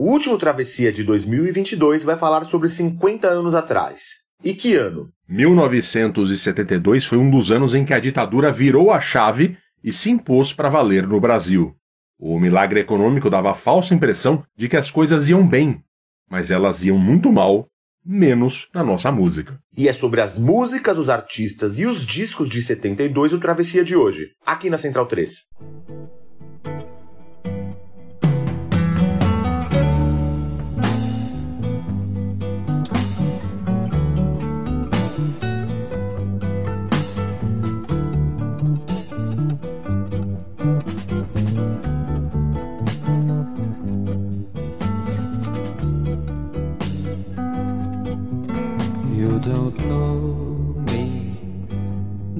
O último Travessia de 2022 vai falar sobre 50 anos atrás. E que ano? 1972 foi um dos anos em que a ditadura virou a chave e se impôs para valer no Brasil. O milagre econômico dava a falsa impressão de que as coisas iam bem, mas elas iam muito mal, menos na nossa música. E é sobre as músicas, os artistas e os discos de 72 o Travessia de hoje, aqui na Central 3.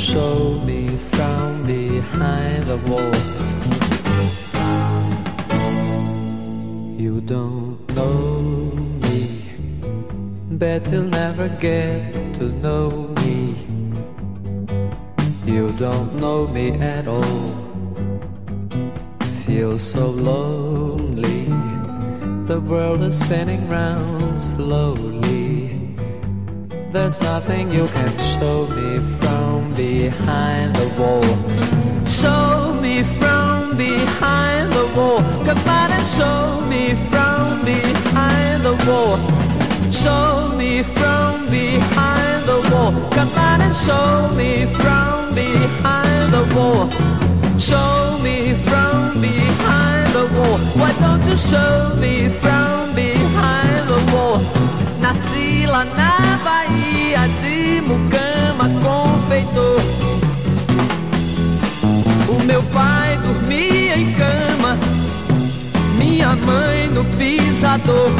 Show me from behind the wall. You don't know me, bet you'll never get to know me. You don't know me at all. Feel so lonely. The world is spinning round slowly. There's nothing you can show me from behind the wall. Show me from behind the wall. Come on and show me from behind the wall. Show me from behind the wall. Come on and show me from behind the wall. Show me from behind the wall. Why don't you show me from behind the wall? Nasci lá na Bahia de Mucama, confeitor. O meu pai dormia em cama, minha mãe no pisador.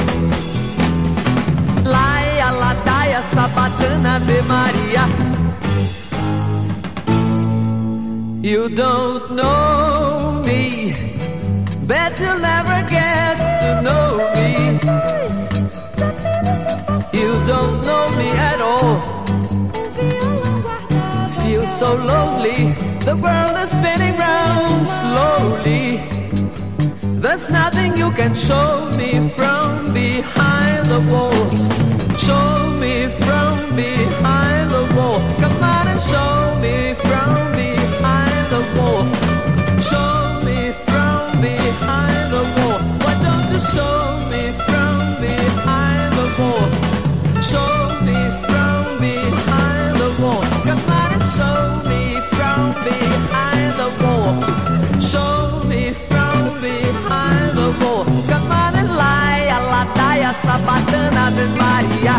Laia, ladaia, sabatana, Ave Maria. You don't know me, bet you'll never get to know me. You don't know me at all. Feel so lonely, the world is spinning round slowly. There's nothing you can show me from behind the wall. Show me from behind the wall. Come on and show me ladaia, sabatana, Ave Maria.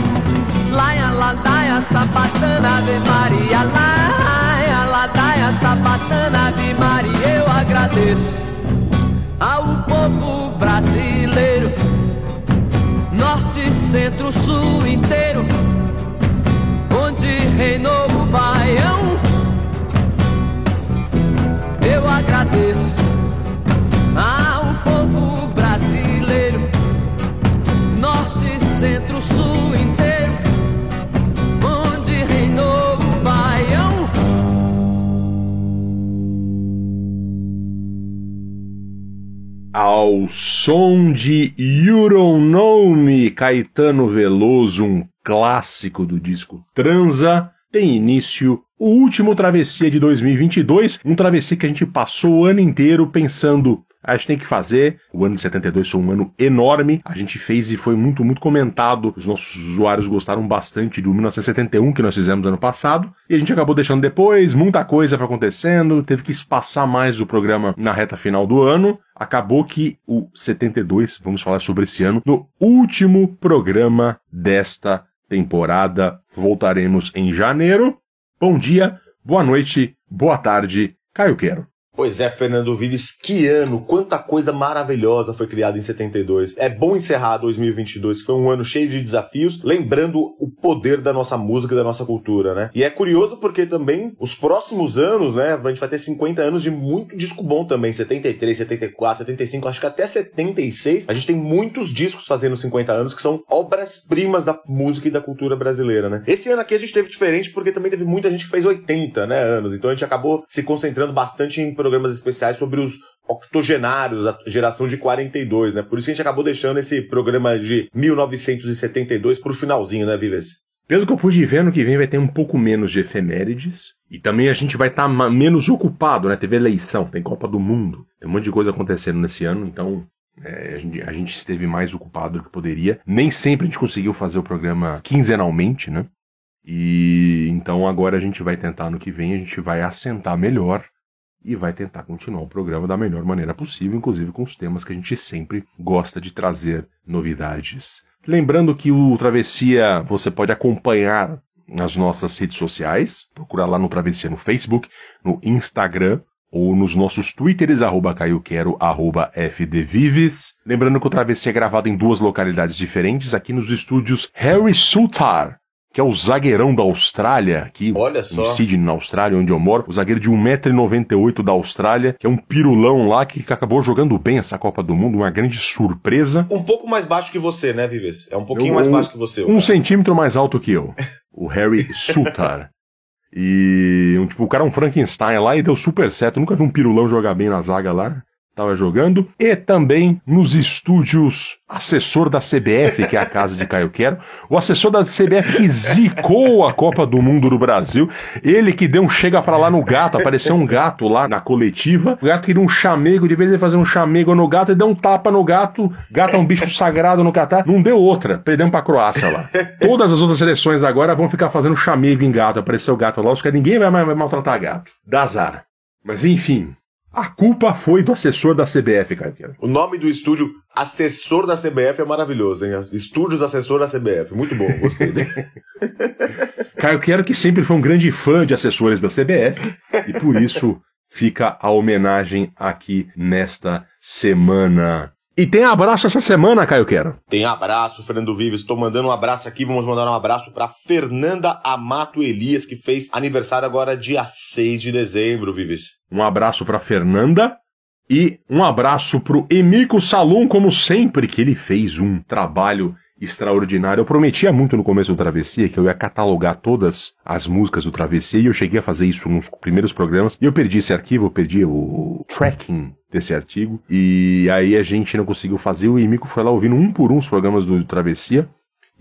Laia, ladaia, sabatana, Ave Maria. Laia, ladaia, sabatana, Ave Maria. Eu agradeço ao povo brasileiro norte, centro, sul inteiro, onde reinou o baião. Eu agradeço Ao som de You Don't Know Me, Caetano Veloso, um clássico do disco Transa, tem início o último Travessia de 2022, um travessia que a gente passou o ano inteiro pensando a gente tem que fazer. O ano de 72 foi um ano enorme. A gente fez e foi muito, muito comentado. Os nossos usuários gostaram bastante do 1971 que nós fizemos ano passado. E a gente acabou deixando depois, muita coisa para acontecendo. Teve que espaçar mais o programa na reta final do ano. Acabou que o 72, vamos falar sobre esse ano, no último programa desta temporada. Voltaremos em janeiro. Bom dia, boa noite, boa tarde. Caio Quero. Pois é, Fernando Vives, que ano, quanta coisa maravilhosa foi criada em 72. É bom encerrar 2022, que foi um ano cheio de desafios, lembrando o poder da nossa música, da nossa cultura, né? E é curioso porque também os próximos anos, né, a gente vai ter 50 anos de muito disco bom também, 73, 74, 75, acho que até 76, a gente tem muitos discos fazendo 50 anos que são obras-primas da música e da cultura brasileira, né? Esse ano aqui a gente teve diferente porque também teve muita gente que fez 80, né, anos, então a gente acabou se concentrando bastante em programas especiais sobre os octogenários, a geração de 42, né? Por isso que a gente acabou deixando esse programa de 1972 pro finalzinho, né, Vives? Pelo que eu pude ver, no que vem vai ter um pouco menos de efemérides. E também a gente vai estar tá menos ocupado, né? Teve eleição, tem Copa do Mundo. Tem um monte de coisa acontecendo nesse ano, então é, a, gente, a gente esteve mais ocupado do que poderia. Nem sempre a gente conseguiu fazer o programa quinzenalmente, né? E então agora a gente vai tentar no que vem, a gente vai assentar melhor e vai tentar continuar o programa da melhor maneira possível, inclusive com os temas que a gente sempre gosta de trazer novidades. Lembrando que o Travessia você pode acompanhar nas nossas redes sociais, procura lá no Travessia no Facebook, no Instagram ou nos nossos twitters, arroba caioquero, arroba fdvives. Lembrando que o Travessia é gravado em duas localidades diferentes, aqui nos estúdios Harry Sultar, que é o zagueirão da Austrália, aqui Olha só. em Sydney, na Austrália, onde eu moro, o zagueiro de 1,98m da Austrália, que é um pirulão lá que acabou jogando bem essa Copa do Mundo, uma grande surpresa. Um pouco mais baixo que você, né, Vives? É um pouquinho mais baixo que você. Um centímetro mais alto que eu. O Harry Sutar. E um, tipo, o cara é um Frankenstein lá e deu super certo. Eu nunca vi um pirulão jogar bem na zaga lá estava jogando, e também nos estúdios assessor da CBF, que é a casa de Caio Quero, o assessor da CBF que zicou a Copa do Mundo no Brasil, ele que deu um chega para lá no gato, apareceu um gato lá na coletiva, o gato queria um chamego, de vez ele fazer um chamego no gato, e deu um tapa no gato, gato é um bicho sagrado no Catar, não deu outra, perdemos pra Croácia lá. Todas as outras seleções agora vão ficar fazendo chamego em gato, apareceu o gato lá, os caras, ninguém vai mais maltratar gato. Dá azar. Mas enfim, a culpa foi do assessor da CBF, Caio O nome do estúdio Assessor da CBF é maravilhoso, hein? Estúdios Assessor da CBF. Muito bom, gostei. Caio Quero que sempre foi um grande fã de assessores da CBF e por isso fica a homenagem aqui nesta semana. E tem abraço essa semana, Caio Quero. Tem abraço, Fernando Vives. Estou mandando um abraço aqui. Vamos mandar um abraço para Fernanda Amato Elias, que fez aniversário agora dia 6 de dezembro, Vives. Um abraço para Fernanda. E um abraço pro Emico Salum, como sempre, que ele fez um trabalho extraordinário. Eu prometia muito no começo do Travessia que eu ia catalogar todas as músicas do Travessia e eu cheguei a fazer isso nos primeiros programas e eu perdi esse arquivo, eu perdi o tracking desse artigo e aí a gente não conseguiu fazer. O Imico foi lá ouvindo um por um os programas do Travessia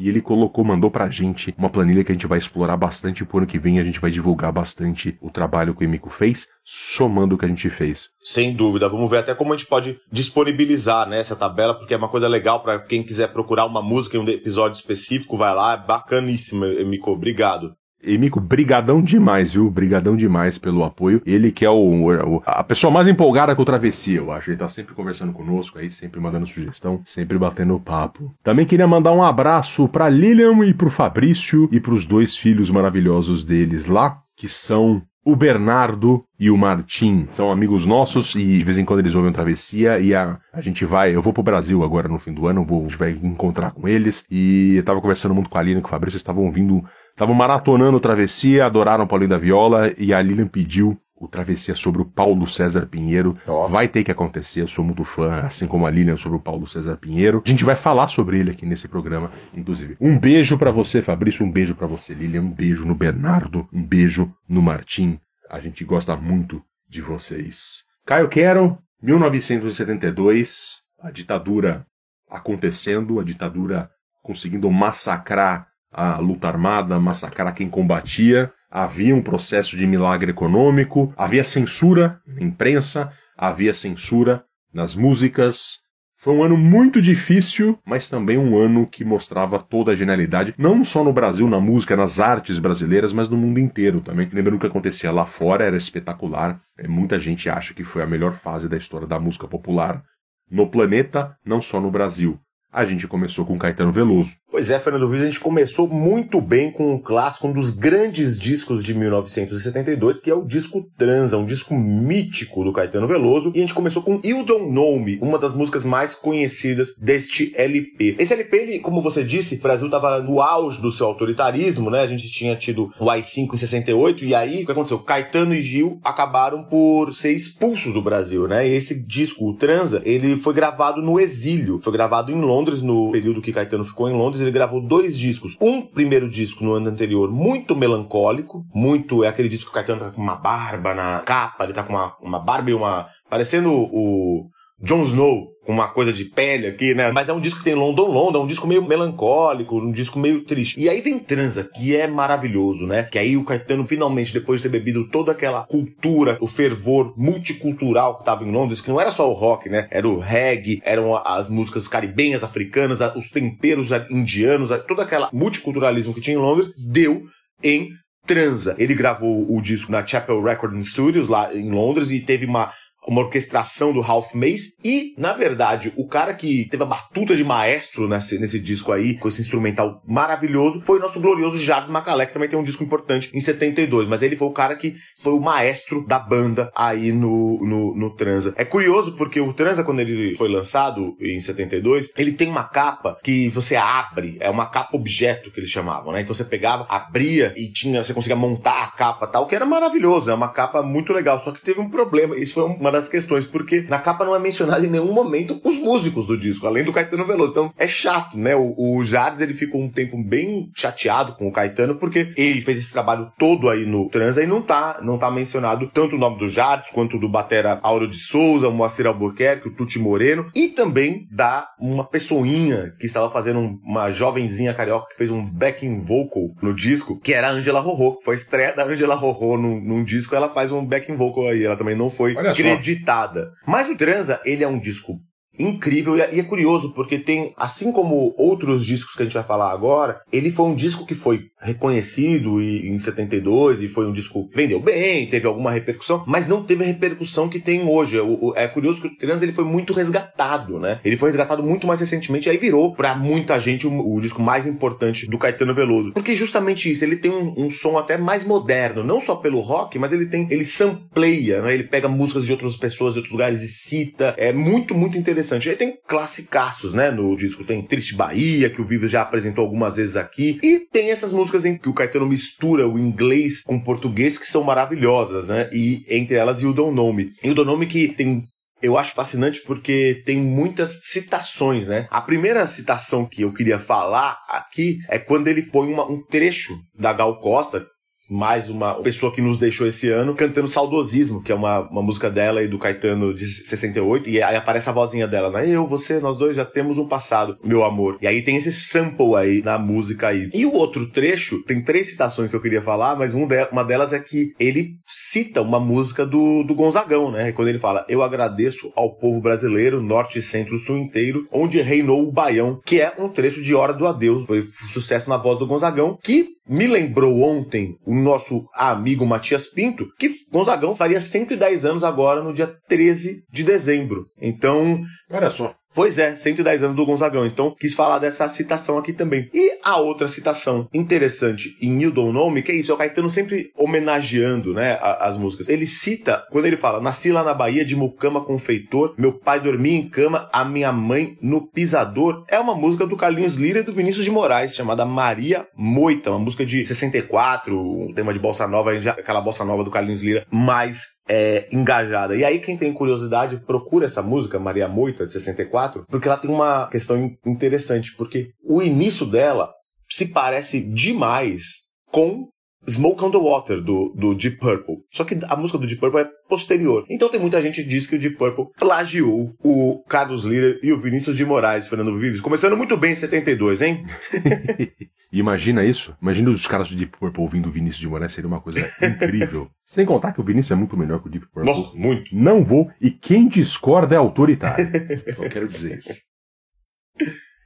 e ele colocou, mandou pra gente uma planilha que a gente vai explorar bastante por ano que vem a gente vai divulgar bastante o trabalho que o Emico fez, somando o que a gente fez. Sem dúvida, vamos ver até como a gente pode disponibilizar né, essa tabela, porque é uma coisa legal para quem quiser procurar uma música em um episódio específico, vai lá, é bacaníssimo, Emico, obrigado. Emico, brigadão demais, viu? Brigadão demais pelo apoio. Ele que é o, o, a pessoa mais empolgada com o Travessia, eu acho. Ele tá sempre conversando conosco aí, sempre mandando sugestão, sempre batendo papo. Também queria mandar um abraço pra Lilian e pro Fabrício e pros dois filhos maravilhosos deles lá, que são o Bernardo e o Martim são amigos nossos e de vez em quando eles ouvem Travessia e a, a gente vai, eu vou pro Brasil agora no fim do ano, vou, a gente vai encontrar com eles e eu tava conversando muito com a Lilian e com o Fabrício, estavam ouvindo Estavam maratonando Travessia, adoraram Paulinho da Viola e a Lilian pediu o Travessia sobre o Paulo César Pinheiro. Oh. Vai ter que acontecer, eu sou muito fã, assim como a Lilian sobre o Paulo César Pinheiro. A gente vai falar sobre ele aqui nesse programa, inclusive. Um beijo para você, Fabrício, um beijo para você, Lilian, um beijo no Bernardo, um beijo no Martim. A gente gosta muito de vocês. Caio Quero, 1972, a ditadura acontecendo, a ditadura conseguindo massacrar a luta armada, massacrar quem combatia, havia um processo de milagre econômico, havia censura na imprensa, havia censura nas músicas. Foi um ano muito difícil, mas também um ano que mostrava toda a genialidade, não só no Brasil, na música, nas artes brasileiras, mas no mundo inteiro também. Lembrando o que acontecia lá fora, era espetacular. É, muita gente acha que foi a melhor fase da história da música popular no planeta, não só no Brasil. A gente começou com Caetano Veloso. Pois é, Fernando Vives, a gente começou muito bem com um clássico, um dos grandes discos de 1972, que é o disco Transa, um disco mítico do Caetano Veloso. E a gente começou com You Don't Know Me, uma das músicas mais conhecidas deste LP. Esse LP, ele, como você disse, o Brasil estava no auge do seu autoritarismo, né? A gente tinha tido o AI-5 em 68, e aí o que aconteceu? Caetano e Gil acabaram por ser expulsos do Brasil, né? E esse disco, o Transa, ele foi gravado no exílio, foi gravado em Londres Londres, no período que Caetano ficou em Londres, ele gravou dois discos. Um primeiro disco no ano anterior, muito melancólico, muito. É aquele disco que o Caetano tá com uma barba na capa, ele tá com uma, uma barba e uma. parecendo o Jon Snow, com uma coisa de pele aqui, né? Mas é um disco que tem London London, é um disco meio melancólico, um disco meio triste. E aí vem Transa, que é maravilhoso, né? Que aí o Caetano finalmente, depois de ter bebido toda aquela cultura, o fervor multicultural que tava em Londres, que não era só o rock, né? Era o reggae, eram as músicas caribenhas, africanas, os temperos indianos, toda aquela multiculturalismo que tinha em Londres, deu em Transa. Ele gravou o disco na Chapel Recording Studios, lá em Londres, e teve uma uma orquestração do Ralph Mace e, na verdade, o cara que teve a batuta de maestro nesse, nesse disco aí, com esse instrumental maravilhoso, foi o nosso glorioso Jardim Macalé, que também tem um disco importante em 72, mas ele foi o cara que foi o maestro da banda aí no, no, no Transa. É curioso porque o Transa, quando ele foi lançado em 72, ele tem uma capa que você abre, é uma capa objeto que eles chamavam, né? Então você pegava, abria e tinha, você conseguia montar a capa tal, que era maravilhoso, é uma capa muito legal, só que teve um problema, isso foi uma das das questões, porque na capa não é mencionado em nenhum momento os músicos do disco, além do Caetano Veloso. Então é chato, né? O, o ele ficou um tempo bem chateado com o Caetano, porque ele fez esse trabalho todo aí no Transa e não tá, não tá mencionado tanto o nome do Jardes quanto do batera Auro de Souza, o Moacir Albuquerque, o Tuti Moreno e também da uma pessoinha que estava fazendo uma jovenzinha carioca que fez um backing vocal no disco, que era a Angela Rorô. Foi a estreia da Angela Rorô num, num disco, ela faz um backing vocal aí. Ela também não foi acreditada ditada. Mas o Transa, ele é um disco incrível e é curioso porque tem, assim como outros discos que a gente vai falar agora, ele foi um disco que foi reconhecido em 72 e foi um disco que vendeu bem, teve alguma repercussão, mas não teve a repercussão que tem hoje. É curioso que o Trans ele foi muito resgatado, né? Ele foi resgatado muito mais recentemente e aí virou para muita gente o, o, disco mais importante do Caetano Veloso. Porque justamente isso, ele tem um, um, som até mais moderno, não só pelo rock, mas ele tem, ele sampleia, né? Ele pega músicas de outras pessoas, de outros lugares e cita. É muito, muito interessante. Ele tem classicaços, né? No disco tem Triste Bahia, que o Vivo já apresentou algumas vezes aqui, e tem essas músicas músicas em que o Caetano mistura o inglês com o português que são maravilhosas, né? E entre elas You Don't Know Me. You Don't Know Me que tem eu acho fascinante porque tem muitas citações, né? A primeira citação que eu queria falar aqui é quando ele põe uma, um trecho da Gal Costa, mais uma pessoa que nos deixou esse ano, cantando Saudosismo, que é uma, uma música dela e do Caetano de 68, e aí aparece a vozinha dela, né? Eu, você, nós dois já temos um passado, meu amor. E aí tem esse sample aí na música aí. E o outro trecho, tem três citações que eu queria falar, mas um de, uma delas é que ele cita uma música do, do Gonzagão, né? Quando ele fala, eu agradeço ao povo brasileiro, norte, centro, sul inteiro, onde reinou o Baião, que é um trecho de Hora do Adeus, foi sucesso na voz do Gonzagão, que me lembrou ontem o nosso amigo Matias Pinto, que Gonzagão faria 110 anos agora no dia 13 de dezembro. Então. Olha só. Pois é, 110 anos do Gonzagão. Então, quis falar dessa citação aqui também. E a outra citação interessante em You Don't Know Me, que é isso, é o Caetano sempre homenageando, né, as músicas. Ele cita, quando ele fala, nasci lá na Bahia de Mucama Confeitor, meu pai dormia em cama, a minha mãe no pisador. É uma música do Carlinhos Lira e do Vinícius de Moraes, chamada Maria Moita, uma música de 64, um tema de bossa nova, aquela bossa nova do Carlinhos Lira, mais é, engajada. E aí, quem tem curiosidade, procura essa música, Maria Moita, de 64, porque ela tem uma questão interessante, porque o início dela se parece demais com Smoke on the Water, do, do Deep Purple. Só que a música do Deep Purple é posterior. Então tem muita gente que diz que o Deep Purple plagiou o Carlos Lira e o Vinícius de Moraes, Fernando Vives. Começando muito bem em 72, hein? Imagina isso. Imagina os caras do Deep Purple ouvindo o Vinícius de Moraes, seria uma coisa incrível. Sem contar que o Vinícius é muito melhor que o Deep Purple. Nossa, muito. Não vou, e quem discorda é autoritário. Só quero dizer isso.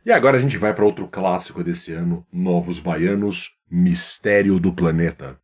E agora a gente vai para outro clássico desse ano, Novos Baianos, Mistério do Planeta.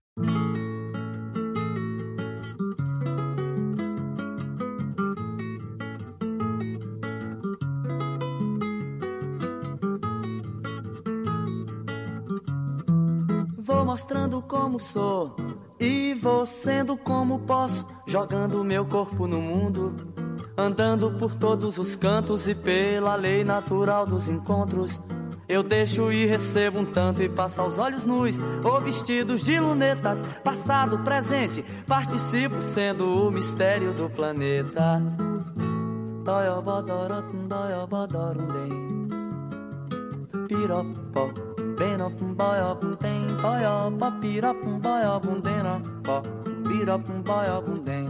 Vou mostrando como sou e vou sendo como posso, jogando meu corpo no mundo, andando por todos os cantos e pela lei natural dos encontros. Eu deixo e recebo um tanto e passo aos olhos nus ou vestidos de lunetas, passado, presente, participo sendo o mistério do planeta. Tem.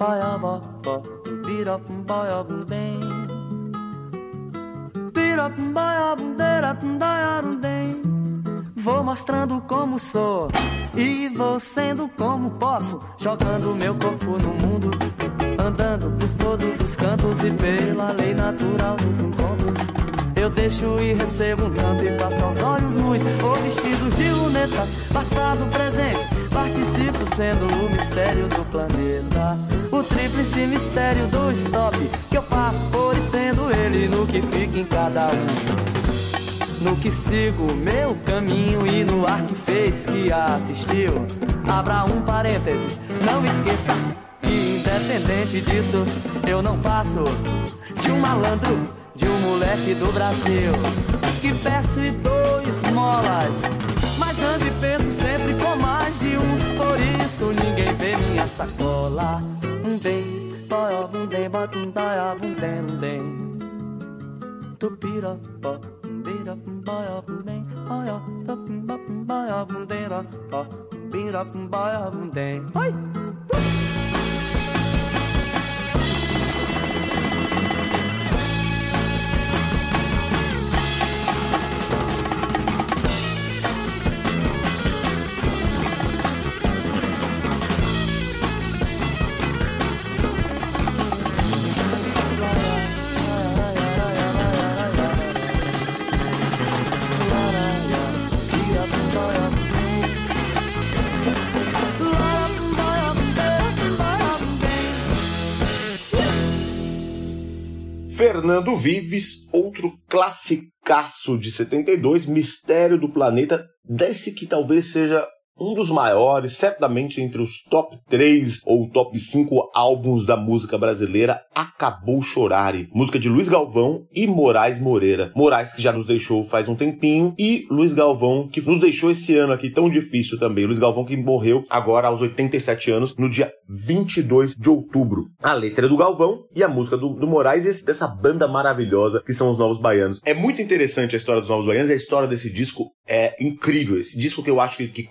Paiabó, birapum baiabum bem. Birapum baiabum deratum daiarum bem. Vou mostrando como sou e vou sendo como posso, jogando meu corpo no mundo, andando por todos os cantos e pela lei natural dos encontros. Eu deixo e recebo um tanto e passo aos olhos nus ou vestidos de lunetas, passado, presente, participo sendo o mistério do planeta. O tríplice mistério do stop que eu passo por e sendo ele no que fica em cada um. No que sigo meu caminho e no ar que fez que assistiu. Abra um parênteses, não esqueça que independente disso, eu não passo de um malandro de um moleque do Brasil que peço e dou esmolas, mas ando e penso sempre com mais de um. Por isso ninguém vê minha sacola. Um bem, boy, um bem, bota um daia, um bem, um bem. Tupira, pó, bira, boy, um bem, boy, tupira, boy, um bem, pó, bira, boy, um bem. Oi! Fernando Vives, outro classicaço de 72, Mistério do Planeta, desse que talvez seja um dos maiores, certamente entre os top 3 ou top 5 álbuns da música brasileira, Acabou Chorare, música de Luiz Galvão e Moraes Moreira. Moraes que já nos deixou faz um tempinho e Luiz Galvão que nos deixou esse ano aqui tão difícil também. Luiz Galvão que morreu agora aos 87 anos, no dia 22 de outubro. A letra é do Galvão e a música do, do Moraes e dessa banda maravilhosa que são os Novos Baianos. É muito interessante a história dos Novos Baianos e a história desse disco é incrível. Esse disco que eu acho que, que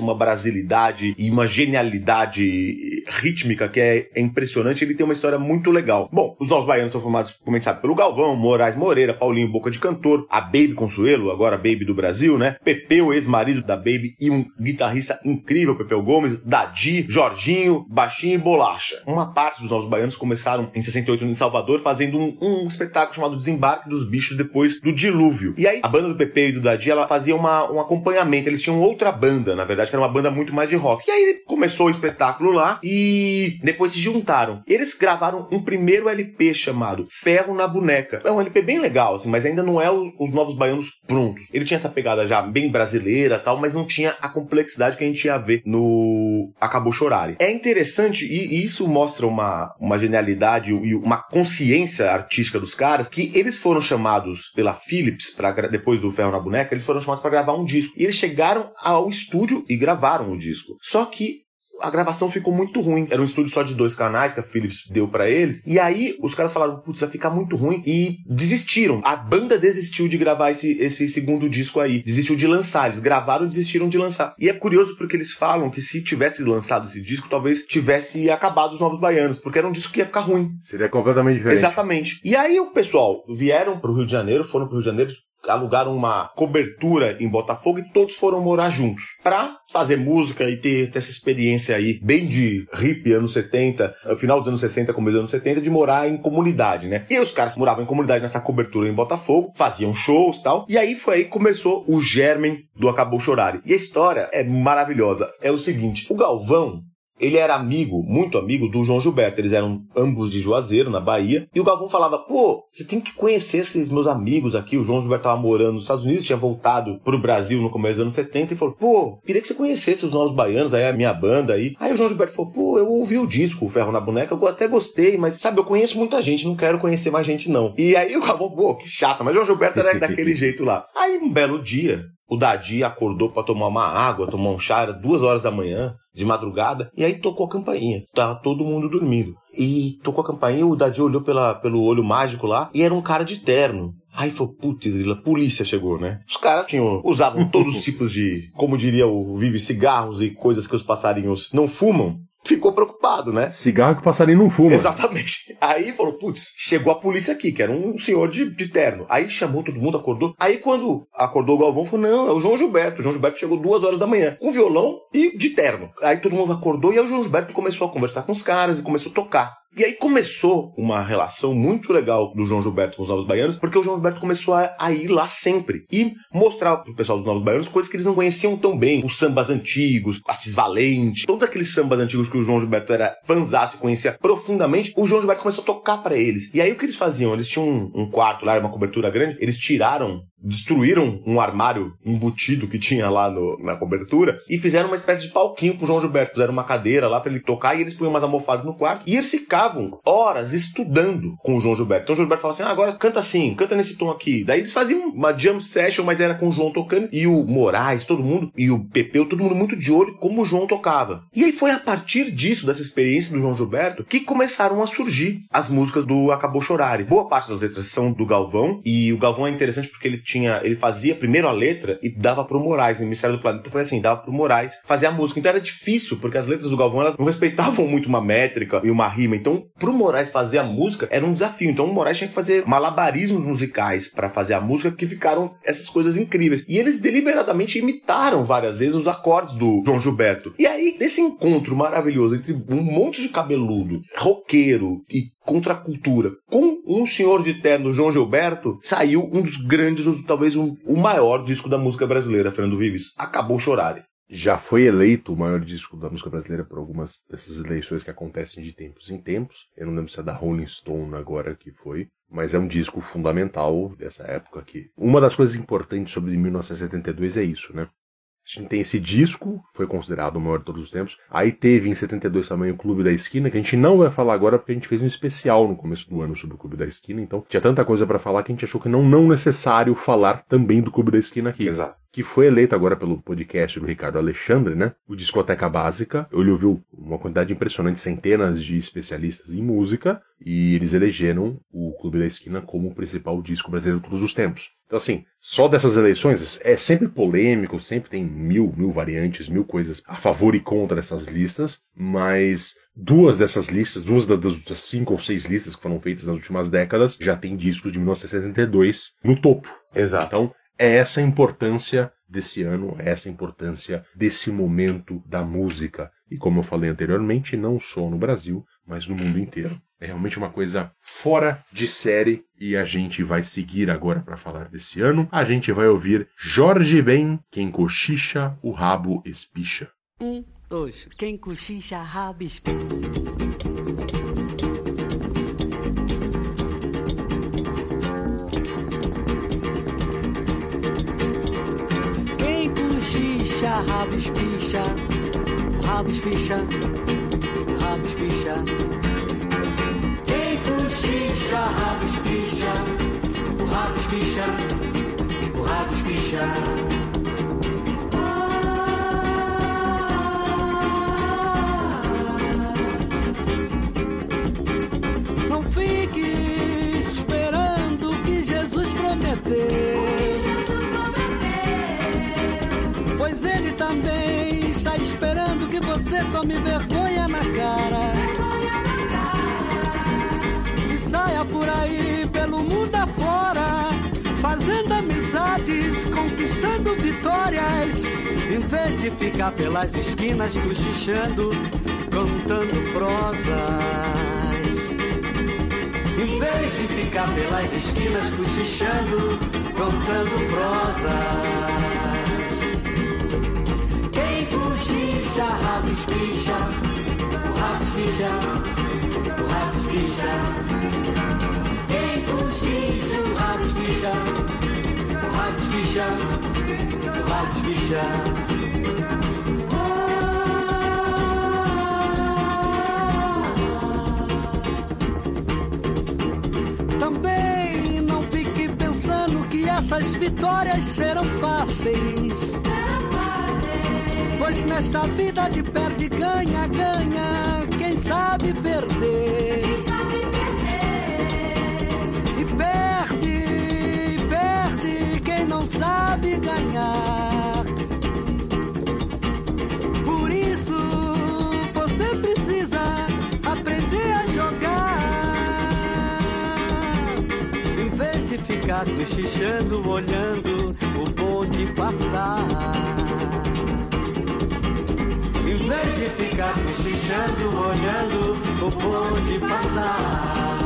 uma brasilidade e uma genialidade rítmica que é, é, impressionante. Ele tem uma história muito legal. Bom, os Novos Baianos são formados, como a gente sabe, pelo Galvão, Moraes Moreira, Paulinho Boca de Cantor, a Baby Consuelo, agora Baby do Brasil, né? Pepeu, ex-marido da Baby e um guitarrista incrível, Pepeu Gomes, Dadi, Jorginho, Baixinho e Bolacha. Uma parte dos Novos Baianos começaram em 68 em Salvador fazendo um, um espetáculo chamado Desembarque dos Bichos depois do Dilúvio. E aí a banda do Pepeu e do Dadi, ela fazia uma, um acompanhamento. Eles tinham outra banda, na verdade, que era uma banda muito mais de rock. E aí começou o espetáculo lá e depois se juntaram. Eles gravaram um primeiro LP chamado Ferro na Boneca. É um LP bem legal, assim, mas ainda não é o, os Novos Baianos prontos. Ele tinha essa pegada já bem brasileira tal, mas não tinha a complexidade que a gente ia ver no Acabou Chorare. É interessante e, isso mostra uma, uma genialidade e uma consciência artística dos caras que eles foram chamados pela Philips para depois do Ferro na Boneca, eles foram chamados para gravar um disco. E eles chegaram ao estúdio e gravaram o disco. Só que a gravação ficou muito ruim. Era um estúdio só de dois canais que a Philips deu para eles. E aí os caras falaram, putz, vai ficar muito ruim. E desistiram. A banda desistiu de gravar esse, esse segundo disco aí. Desistiu de lançar. Eles gravaram e desistiram de lançar. E é curioso porque eles falam que se tivesse lançado esse disco, talvez tivesse acabado os Novos Baianos. Porque era um disco que ia ficar ruim. Seria completamente diferente. Exatamente. E aí o pessoal vieram pro Rio de Janeiro, foram pro Rio de Janeiro, alugaram uma cobertura em Botafogo e todos foram morar juntos para fazer música e ter, ter, essa experiência aí bem de hippie anos 70, final dos anos 60, começo dos anos 70 de morar em comunidade, né? E os caras moravam em comunidade nessa cobertura em Botafogo, faziam shows, tal. E aí foi aí que começou o germen do Acabou Chorare. E a história é maravilhosa. É o seguinte, o Galvão ele era amigo, muito amigo do João Gilberto. Eles eram ambos de Juazeiro, na Bahia. E o Galvão falava: pô, você tem que conhecer esses meus amigos aqui. O João Gilberto estava morando nos Estados Unidos, tinha voltado pro Brasil no começo dos anos 70 e falou: pô, queria que você conhecesse os novos baianos, aí a minha banda aí. Aí o João Gilberto falou: pô, eu ouvi o disco, o Ferro na Boneca, eu até gostei, mas sabe, eu conheço muita gente, não quero conhecer mais gente não. E aí o Galvão, pô, que chato, mas o João Gilberto era daquele jeito lá. Aí um belo dia, o Dadi acordou para tomar uma água, tomar um chá, era duas horas da manhã, de madrugada, e aí tocou a campainha. Tava todo mundo dormindo. E tocou a campainha, o Dadi olhou pela, pelo olho mágico lá, e era um cara de terno. Aí falou, putz, a polícia chegou, né? Os caras tinham, usavam todos os tipos de, como diria o Vive, cigarros e coisas que os passarinhos não fumam ficou preocupado, né? Cigarro que passarinho não fuma. Exatamente. Aí falou, putz, chegou a polícia aqui, que era um senhor de, de terno. Aí chamou todo mundo, acordou. Aí quando acordou o Galvão, falou, não, é o João Gilberto. O João Gilberto chegou duas horas da manhã, com violão e de terno. Aí todo mundo acordou e aí o João Gilberto começou a conversar com os caras e começou a tocar. E aí começou uma relação muito legal do João Gilberto com os Novos Baianos, porque o João Gilberto começou a, a ir lá sempre e mostrar pro pessoal dos Novos Baianos coisas que eles não conheciam tão bem. Os sambas antigos, Assis Valente, todos aqueles sambas antigos que o João Gilberto era fanzaço e conhecia profundamente, o João Gilberto começou a tocar para eles. E aí o que eles faziam? Eles tinham um, um quarto lá, uma cobertura grande, eles tiraram destruíram um armário embutido que tinha lá no, na cobertura e fizeram uma espécie de palquinho pro João Gilberto. Fizeram uma cadeira lá para ele tocar e eles punham umas almofadas no quarto. E eles ficavam horas estudando com o João Gilberto. Então o João Gilberto falava assim: ah, agora canta assim, canta nesse tom aqui. Daí eles faziam uma jam session, mas era com o João tocando e o Moraes, todo mundo, e o Pepeu, todo mundo muito de olho como o João tocava. E aí foi a partir disso, dessa experiência do João Gilberto, que começaram a surgir as músicas do Acabou Chorare. Boa parte das letras são do Galvão e o Galvão é interessante porque ele tinha, ele fazia primeiro a letra e dava pro Moraes. No Ministério do Planeta foi assim, dava pro Moraes fazer a música. Então era difícil, porque as letras do Galvão elas não respeitavam muito uma métrica e uma rima. Então, pro Moraes fazer a música era um desafio. Então o Moraes tinha que fazer malabarismos musicais para fazer a música, que ficaram essas coisas incríveis. E eles deliberadamente imitaram várias vezes os acordes do João Gilberto. E aí, nesse encontro maravilhoso entre um monte de cabeludo, roqueiro e contra a cultura. Com um senhor de terno, João Gilberto, saiu um dos grandes, talvez um, o maior disco da música brasileira, Fernando Vives. Acabou chorar. Já foi eleito o maior disco da música brasileira por algumas dessas eleições que acontecem de tempos em tempos. Eu não lembro se é da Rolling Stone agora que foi, mas é um disco fundamental dessa época aqui. Uma das coisas importantes sobre 1972 é isso, né? A gente tem esse disco, foi considerado o maior de todos os tempos. Aí teve em 72 também o Clube da Esquina, que a gente não vai falar agora porque a gente fez um especial no começo do ano sobre o Clube da Esquina. Então tinha tanta coisa para falar que a gente achou que não não necessário falar também do Clube da Esquina aqui. Exato que foi eleito agora pelo podcast do Ricardo Alexandre, né? O Discoteca Básica. Ele ouviu uma quantidade impressionante, centenas de especialistas em música, e eles elegeram o Clube da Esquina como o principal disco brasileiro de todos os tempos. Então, assim, só dessas eleições é sempre polêmico, sempre tem mil, mil variantes, mil coisas a favor e contra essas listas, mas duas dessas listas, duas das cinco ou seis listas que foram feitas nas últimas décadas, já tem discos de 1972 no topo. Exato. Então, é essa a importância desse ano, é essa a importância desse momento da música. E como eu falei anteriormente, não só no Brasil, mas no mundo inteiro. É realmente uma coisa fora de série e a gente vai seguir agora para falar desse ano. A gente vai ouvir Jorge Ben, quem cochicha, o rabo espicha. Um, dois, quem cochicha, rabo espicha. Rabo espicha, rabo espicha, rabo espicha. Quem cochicha, rabo espicha, o rabo espicha, o rabo espicha. Você tome vergonha na cara. E saia por aí pelo mundo afora, fazendo amizades, conquistando vitórias. Em vez de ficar pelas esquinas cochichando, cantando prosas. Em vez de ficar pelas esquinas cochichando, contando prosas. Cochicha, rabo espicha, o rabo espicha, o rabo espicha. Quem cochicha, o rabo espicha, o rabo espicha, o rabo espicha. Também não fique pensando que essas vitórias serão fáceis. Pois nesta vida de perde, ganha, ganha, quem sabe perder. E perde, perde quem não sabe ganhar. Por isso você precisa aprender a jogar. Em vez de ficar cochichando, olhando o bonde passar. Vez de ficar cochichando, olhando o bonde passar.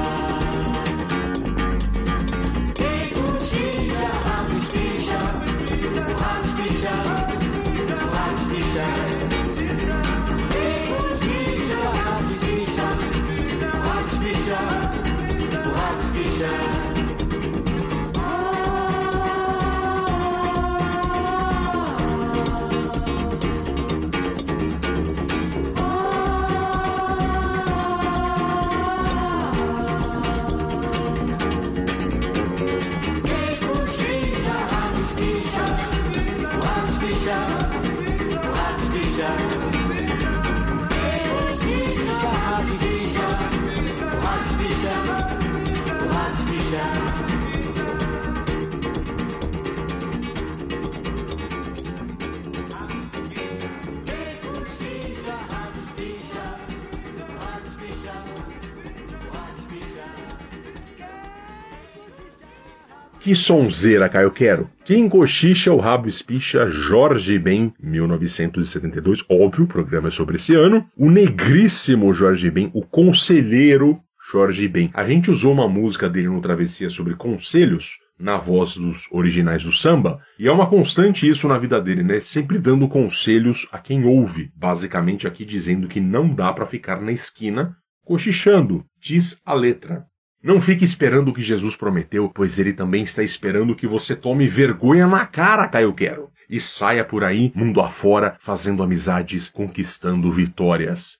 Que sonzeira, Caio Quero. Quem cochicha o rabo espicha Jorge Ben, 1972. Óbvio, o programa é sobre esse ano. O negríssimo Jorge Ben, o conselheiro Jorge Ben. A gente usou uma música dele no Travessia sobre conselhos, na voz dos originais do samba, e é uma constante isso na vida dele, né? Sempre dando conselhos a quem ouve. Basicamente aqui dizendo que não dá para ficar na esquina cochichando, diz a letra. Não fique esperando o que Jesus prometeu, pois ele também está esperando que você tome vergonha na cara, Caio Quero, e saia por aí, mundo afora, fazendo amizades, conquistando vitórias.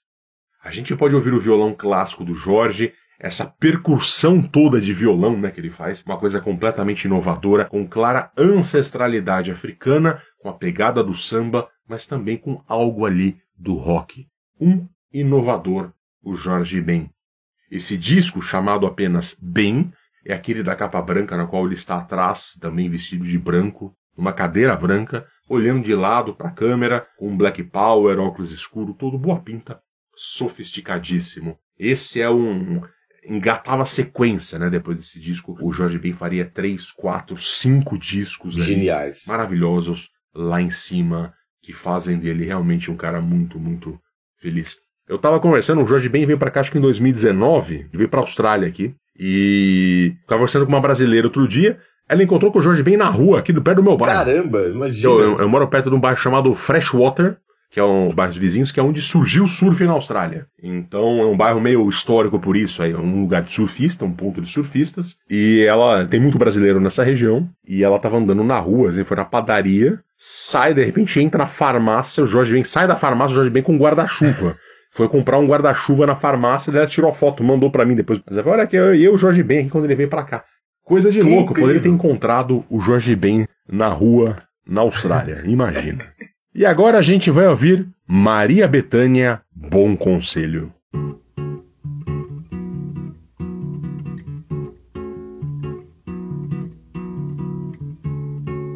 A gente pode ouvir o violão clássico do Jorge, essa percussão toda de violão né, que ele faz, uma coisa completamente inovadora, com clara ancestralidade africana, com a pegada do samba, mas também com algo ali do rock. Um inovador, o Jorge Ben. Esse disco, chamado apenas Ben, é aquele da capa branca na qual ele está atrás, também vestido de branco, numa cadeira branca, olhando de lado para a câmera, com um black power, óculos escuro, todo boa pinta, sofisticadíssimo. Esse é um engatava sequência, né? Depois desse disco, o Jorge Ben faria três, quatro, cinco discos aí, Geniais. maravilhosos lá em cima que fazem dele realmente um cara muito, muito feliz. Eu tava conversando, o Jorge Ben veio pra cá acho que em 2019, veio pra Austrália aqui, e tava conversando com uma brasileira outro dia, ela encontrou com o Jorge Ben na rua, aqui do perto do meu bairro. Caramba, imagina. Eu, eu, eu moro perto de um bairro chamado Freshwater, que é um dos bairros vizinhos, que é onde surgiu o surf na Austrália. Então é um bairro meio histórico por isso, é um lugar de surfista, um ponto de surfistas. E ela tem muito brasileiro nessa região, e ela tava andando na rua, assim, foi na padaria, sai, de repente entra na farmácia, o Jorge Ben sai da farmácia, o Jorge Ben com um guarda-chuva. Foi comprar um guarda-chuva na farmácia, ela tirou a foto, mandou para mim depois. Mas olha que eu e o Jorge Ben aqui quando ele veio para cá. Coisa de Que louco, incrível. poderia ter encontrado o Jorge Ben na rua na Austrália, imagina. E agora a gente vai ouvir Maria Bethânia, Bom Conselho.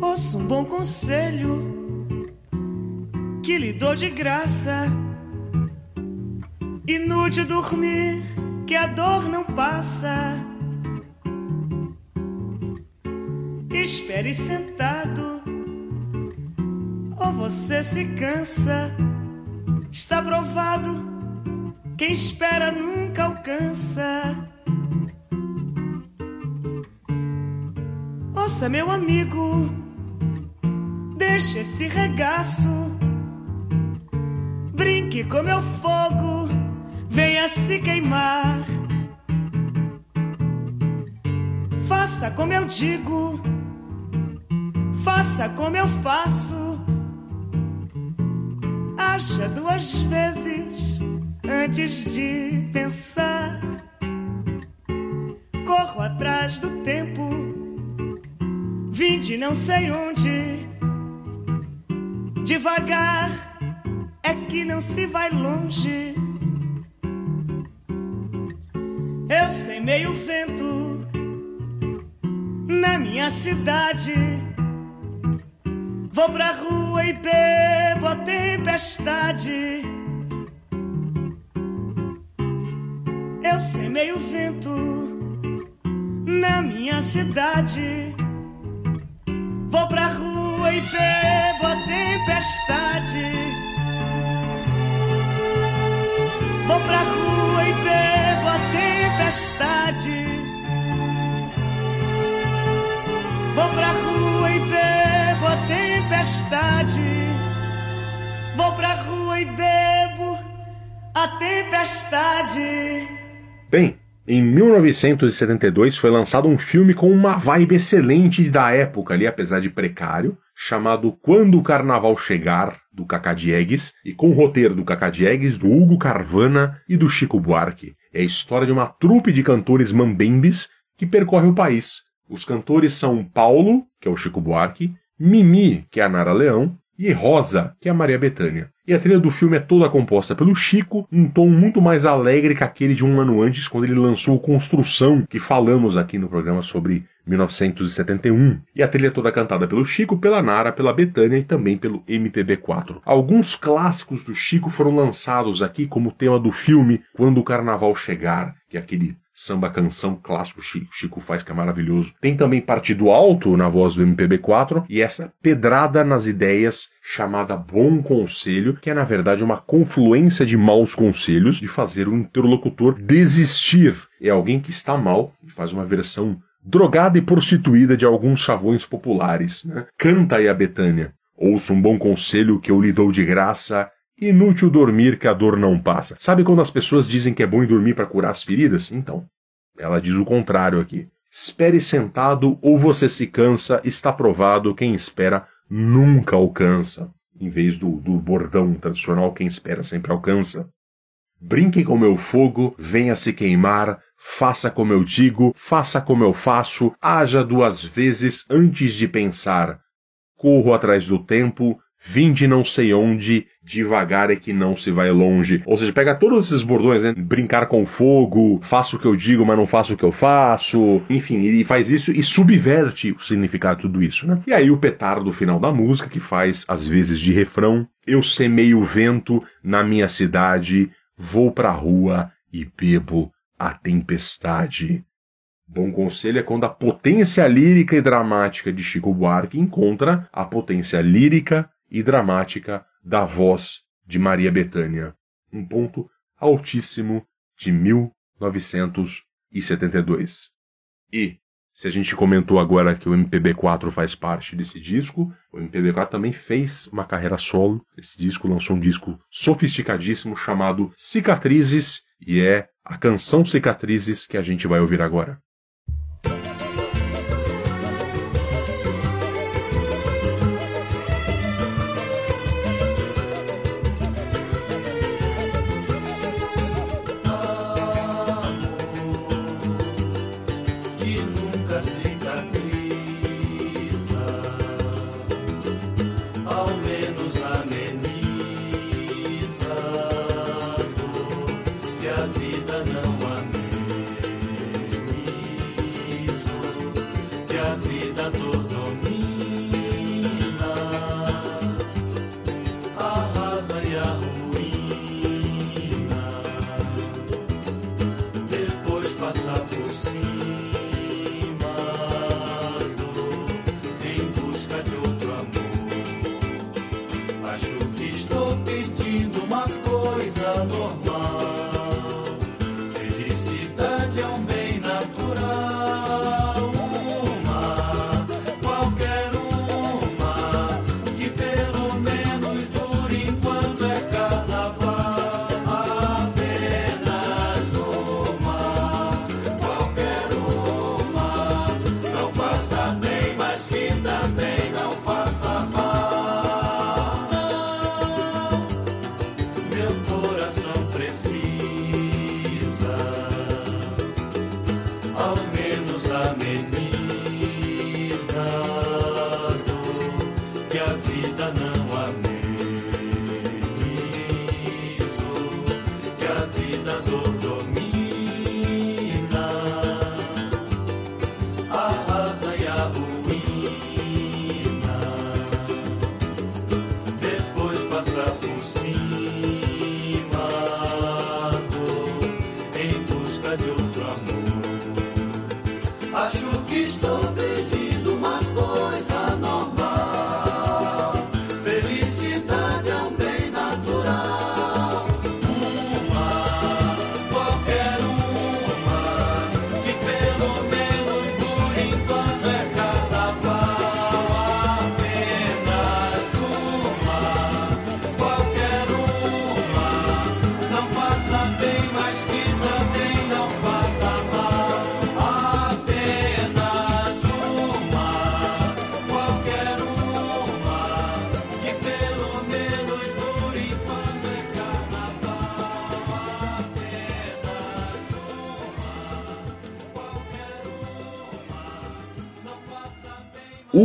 Ouça um bom conselho que lhe dou de graça. Inútil dormir, que a dor não passa. Espere sentado, ou você se cansa. Está provado, quem espera nunca alcança. Ouça, meu amigo, deixe esse regaço. Brinque com meu fogo, venha se queimar. Faça como eu digo, faça como eu faço. Acha duas vezes antes de pensar. Corro atrás do tempo Vim de não sei onde. Devagar é que não se vai longe. Eu sei meio vento na minha cidade. Vou pra rua e bebo a tempestade. Eu sei meio vento na minha cidade. Vou pra rua e bebo a tempestade. Vou pra rua e bebo a tempestade. Vou pra rua e bebo a tempestade. Vou pra rua e bebo a tempestade. Bem, em 1972 foi lançado um filme com uma vibe excelente da época ali, apesar de precário, chamado Quando o Carnaval Chegar, do Cacá Diegues, e com o roteiro do Cacá Diegues, do Hugo Carvana e do Chico Buarque. É a história de uma trupe de cantores mambembes que percorre o país. Os cantores são Paulo, que é o Chico Buarque, Mimi, que é a Nara Leão, e Rosa, que é a Maria Bethânia. E a trilha do filme é toda composta pelo Chico, um tom muito mais alegre que aquele de um ano antes, quando ele lançou Construção, que falamos aqui no programa sobre 1971. E a trilha é toda cantada pelo Chico, pela Nara, pela Bethânia e também pelo MPB4. Alguns clássicos do Chico foram lançados aqui como tema do filme Quando o Carnaval Chegar, que é aquele samba canção clássico Chico, Chico faz que é maravilhoso. Tem também Partido Alto na voz do MPB4 e essa pedrada nas ideias chamada Bom Conselho, que é na verdade uma confluência de maus conselhos de fazer o interlocutor desistir. É alguém que está mal e faz uma versão drogada e prostituída de alguns chavões populares. Né? Canta aí a Betânia. Ouça um bom conselho que eu lhe dou de graça Inútil dormir que a dor não passa. Sabe quando as pessoas dizem que é bom dormir para curar as feridas? Então, ela diz o contrário aqui. Espere sentado ou você se cansa, está provado, quem espera nunca alcança. Em vez do, do bordão tradicional, quem espera sempre alcança. Brinque com meu fogo, venha se queimar, faça como eu digo, faça como eu faço, haja duas vezes antes de pensar. Corro atrás do tempo, vim de não sei onde, devagar é que não se vai longe. Ou seja, pega todos esses bordões, né? Brincar com fogo, faço o que eu digo, mas não faço o que eu faço. Enfim, ele faz isso e subverte o significado de tudo isso, né? E aí o petardo final da música, que faz, às vezes, de refrão. Eu semeio o vento na minha cidade, vou pra rua e bebo a tempestade. Bom conselho é quando a potência lírica e dramática de Chico Buarque encontra a potência lírica e dramática da voz de Maria Bethânia. Um ponto Altíssimo de 1972. E, se a gente comentou agora que o MPB4 faz parte desse disco, o MPB4 também fez uma carreira solo. Esse disco lançou um disco sofisticadíssimo chamado Cicatrizes, e é a canção Cicatrizes que a gente vai ouvir agora.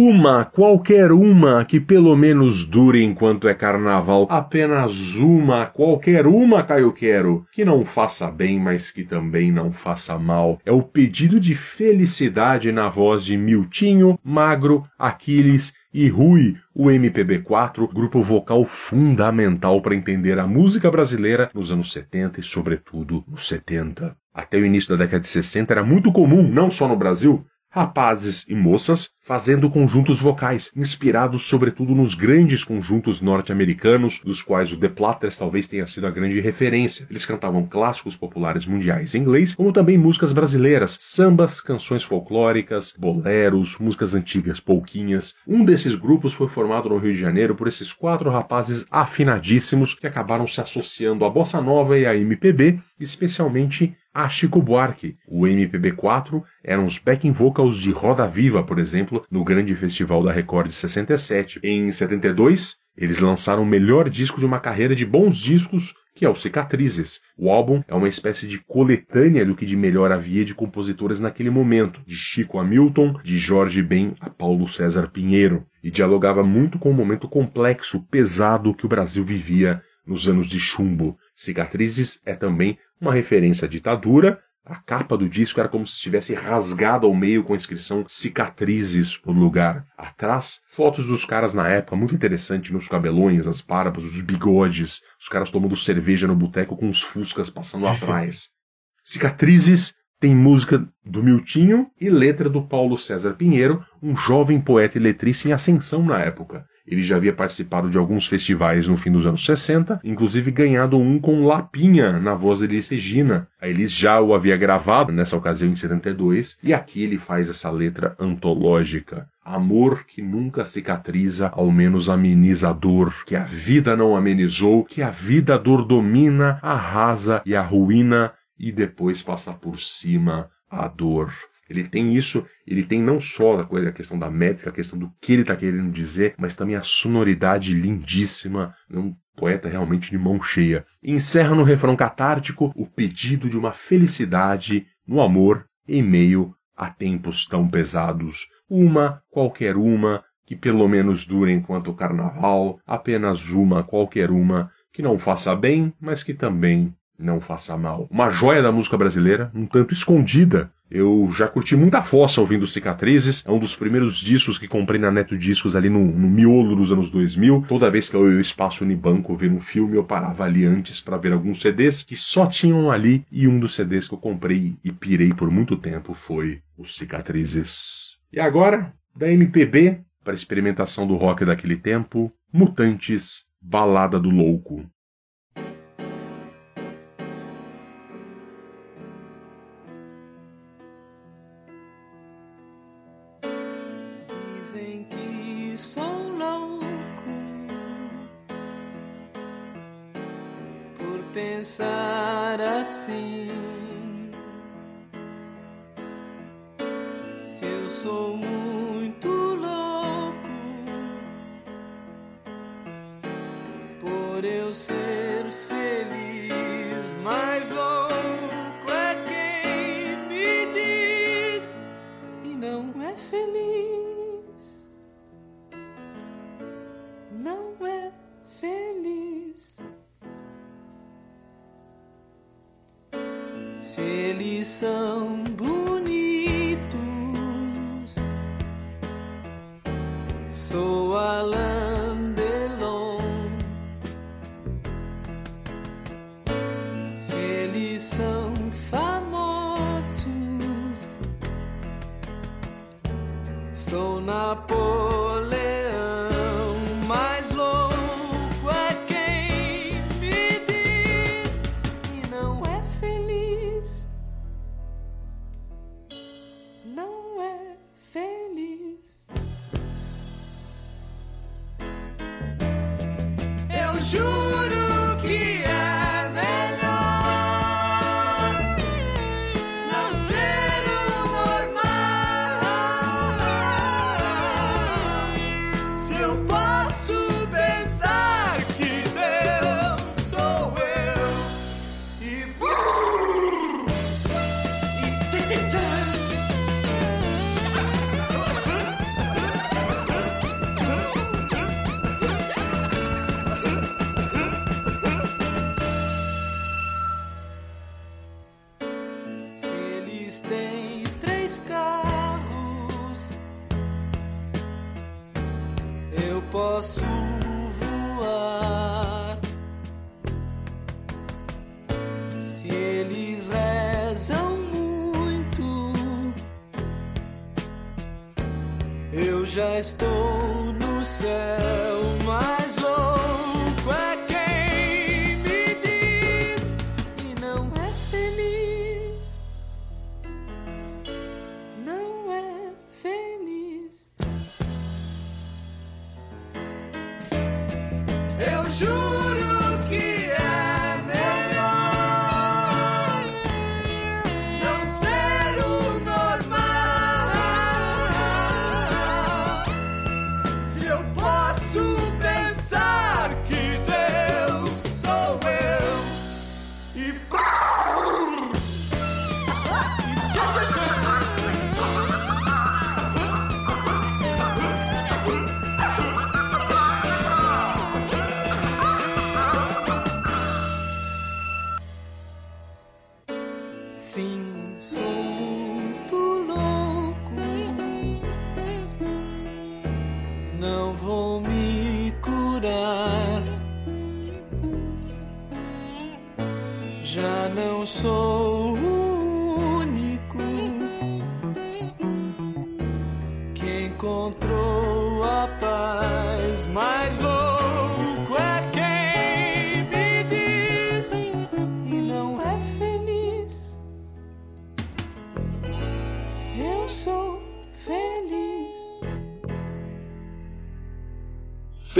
Uma, qualquer uma, que pelo menos dure enquanto é carnaval. Apenas uma, qualquer uma, Caio Quero, que não faça bem, mas que também não faça mal. É o pedido de felicidade na voz de Miltinho, Magro, Aquiles e Rui, o MPB4, grupo vocal fundamental para entender a música brasileira nos anos 70 e, sobretudo, nos 70. Até o início da década de 60 era muito comum, não só no Brasil, rapazes e moças fazendo conjuntos vocais, inspirados sobretudo nos grandes conjuntos norte-americanos, dos quais o The Platters talvez tenha sido a grande referência. Eles cantavam clássicos populares mundiais em inglês, como também músicas brasileiras, sambas, canções folclóricas, boleros, músicas antigas, polquinhas. Um desses grupos foi formado no Rio de Janeiro por esses quatro rapazes afinadíssimos que acabaram se associando à bossa nova e à MPB, especialmente a Chico Buarque. O MPB4 eram os backing vocals de Roda Viva, por exemplo, no grande festival da Record de 67. Em 72, eles lançaram o melhor disco de uma carreira de bons discos, que é o Cicatrizes. O álbum é uma espécie de coletânea do que de melhor havia de compositores naquele momento, de Chico Hamilton, de Jorge Ben a Paulo César Pinheiro, e dialogava muito com o momento complexo, pesado que o Brasil vivia nos anos de chumbo. Cicatrizes é também uma referência à ditadura. A capa do disco era como se estivesse rasgada ao meio com a inscrição cicatrizes no lugar. Atrás, fotos dos caras na época, muito interessante, nos cabelões, as barbas, os bigodes, os caras tomando cerveja no boteco com os fuscas passando atrás. Cicatrizes tem música do Miltinho e letra do Paulo César Pinheiro, um jovem poeta e letrista em ascensão na época. Ele já havia participado de alguns festivais no fim dos anos 60, inclusive ganhado um com Lapinha na voz de Elis Regina. A Elis já o havia gravado nessa ocasião em 72, e aqui ele faz essa letra antológica. Amor que nunca cicatriza, ao menos ameniza a dor, que a vida não amenizou, que a vida a dor domina, arrasa e arruína, e depois passa por cima a dor. Ele tem isso, ele tem não só a, questão da métrica, a questão do que ele está querendo dizer, mas também a sonoridade lindíssima, um poeta realmente de mão cheia. E encerra no refrão catártico o pedido de uma felicidade no amor em meio a tempos tão pesados. Uma, qualquer uma, que pelo menos dure enquanto o carnaval, apenas uma, qualquer uma, que não faça bem, mas que também não faça mal. Uma joia da música brasileira, um tanto escondida. Eu já curti muita fossa ouvindo Cicatrizes, é um dos primeiros discos que comprei na Neto Discos ali no, no miolo dos anos 2000. Toda vez que eu ia ao espaço Unibanco ver um filme, eu parava ali antes para ver alguns CDs que só tinham ali, e um dos CDs que eu comprei e pirei por muito tempo foi os Cicatrizes. E agora, da MPB, para experimentação do rock daquele tempo, Mutantes, Balada do Louco. Pensar Se eles são bonitos, eu já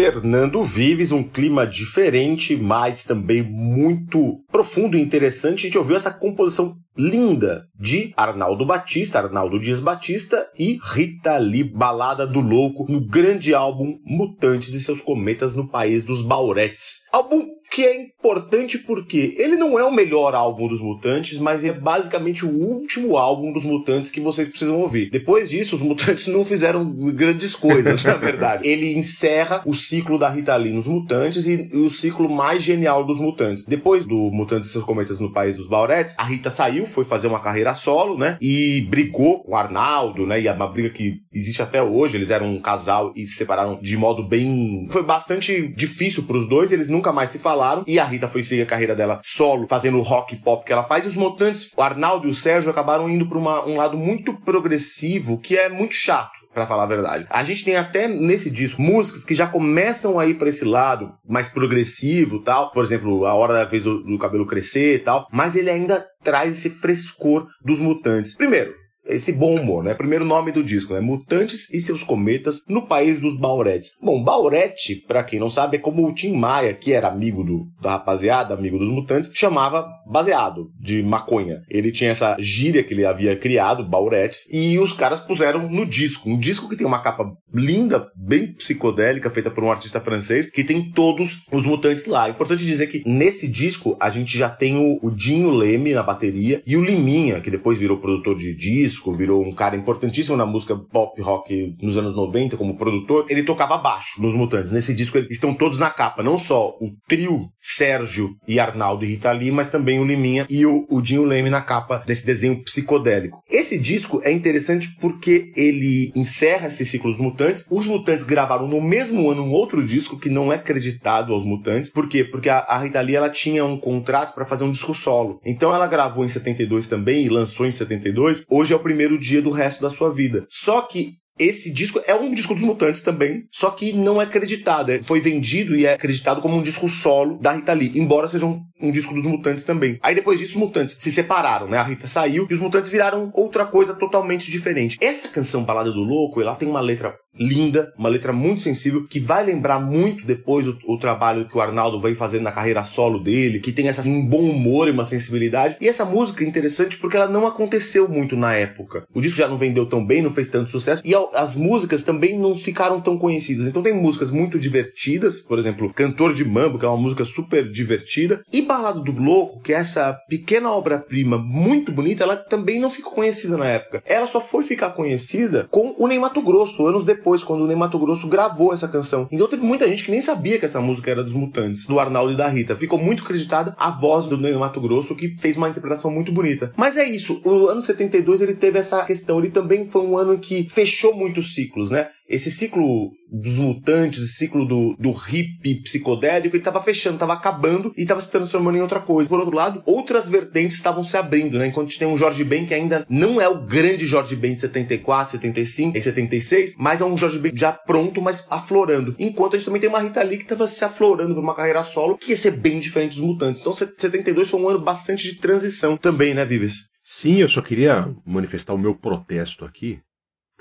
Fernando Vives, um clima diferente, mas também muito profundo e interessante. A gente ouviu essa composição linda de Arnaldo Batista, Arnaldo Dias Batista e Rita Lee, Balada do Louco, no grande álbum Mutantes e seus Cometas no País dos Bauretes. Álbum que é importante porque ele não é o melhor álbum dos Mutantes, mas é basicamente o último álbum dos Mutantes que vocês precisam ouvir. Depois disso, os Mutantes não fizeram grandes coisas, na verdade. Ele encerra o ciclo da Rita Lee nos Mutantes e, e o ciclo mais genial dos Mutantes. Depois do Mutantes e seus Cometas no País dos Bauretes, a Rita saiu, foi fazer uma carreira solo, né? E brigou com o Arnaldo, né? E é uma briga que existe até hoje. Eles eram um casal e se separaram de modo bem. Foi bastante difícil para os dois, eles nunca mais se falaram falaram. E a Rita foi seguir a carreira dela solo, fazendo o rock pop que ela faz. E os Mutantes, o Arnaldo e o Sérgio, acabaram indo para um lado muito progressivo, que é muito chato para falar a verdade. A gente tem até nesse disco músicas que já começam a ir para esse lado mais progressivo, tal. Por exemplo, a hora da vez do, do cabelo crescer, tal. Mas ele ainda traz esse frescor dos mutantes. Primeiro, esse bom humor, né? Primeiro nome do disco, né? Mutantes e seus cometas no país dos Bauretes. Bom, Baurete, para quem não sabe, é como o Tim Maia, que era amigo do, da rapaziada, amigo dos mutantes, chamava baseado de maconha. Ele tinha essa gíria que ele havia criado, Bauretes, e os caras puseram no disco. Um disco que tem uma capa linda, bem psicodélica, feita por um artista francês, que tem todos os mutantes lá. Importante dizer que nesse disco a gente já tem o, o Dinho Leme na bateria e o Liminha, que depois virou produtor de disco disco, virou um cara importantíssimo na música pop rock nos anos 90 como produtor, ele tocava baixo nos Mutantes. Nesse disco eles estão todos na capa, não só o trio Sérgio e Arnaldo e Rita Lee, mas também o Liminha e o, o Dinho Leme na capa desse desenho psicodélico. Esse disco é interessante porque ele encerra esse ciclo dos Mutantes. Os Mutantes gravaram no mesmo ano um outro disco que não é creditado aos Mutantes. Por quê? Porque a, a Rita Lee ela tinha um contrato para fazer um disco solo. Então ela gravou em 72 também e lançou em 72. Hoje é o primeiro dia do resto da sua vida. Só que esse disco é um disco dos Mutantes também, só que não é acreditado. É, foi vendido e é acreditado como um disco solo da Rita Lee, embora seja um, um, disco dos Mutantes também. Aí depois disso, os Mutantes se separaram, né? A Rita saiu e os Mutantes viraram outra coisa totalmente diferente. Essa canção Balada do Louco, ela tem uma letra linda, uma letra muito sensível, que vai lembrar muito depois o, o, trabalho que o Arnaldo vai fazendo na carreira solo dele, que tem essa, um bom humor e uma sensibilidade. E essa música é interessante porque ela não aconteceu muito na época. O disco já não vendeu tão bem, não fez tanto sucesso, e as músicas também não ficaram tão conhecidas. Então tem músicas muito divertidas, por exemplo, Cantor de Mambo, que é uma música super divertida, e Balada do Louco, que é essa pequena obra-prima muito bonita, ela também não ficou conhecida na época. Ela só foi ficar conhecida com o Ney Mato Grosso, anos depois quando o Ney Mato Grosso gravou essa canção. Então teve muita gente que nem sabia que essa música era dos Mutantes, do Arnaldo e da Rita. Ficou muito acreditada a voz do Ney Mato Grosso, que fez uma interpretação muito bonita. Mas é isso, o ano 72 ele teve essa questão, ele também foi um ano que fechou muitos ciclos, né? esse ciclo dos mutantes, esse ciclo do, do hip psicodélico, ele estava fechando, estava acabando e estava se transformando em outra coisa. Por outro lado, outras vertentes estavam se abrindo, né? Enquanto a gente tem um Jorge Ben que ainda não é o grande Jorge Ben de 74, 75 e 76, mas é um Jorge Ben já pronto, mas aflorando. Enquanto a gente também tem uma Rita Lee que estava se aflorando para uma carreira solo que ia ser bem diferente dos mutantes. Então 72 foi um ano bastante de transição também, né, Vives? Sim, eu só queria manifestar o meu protesto aqui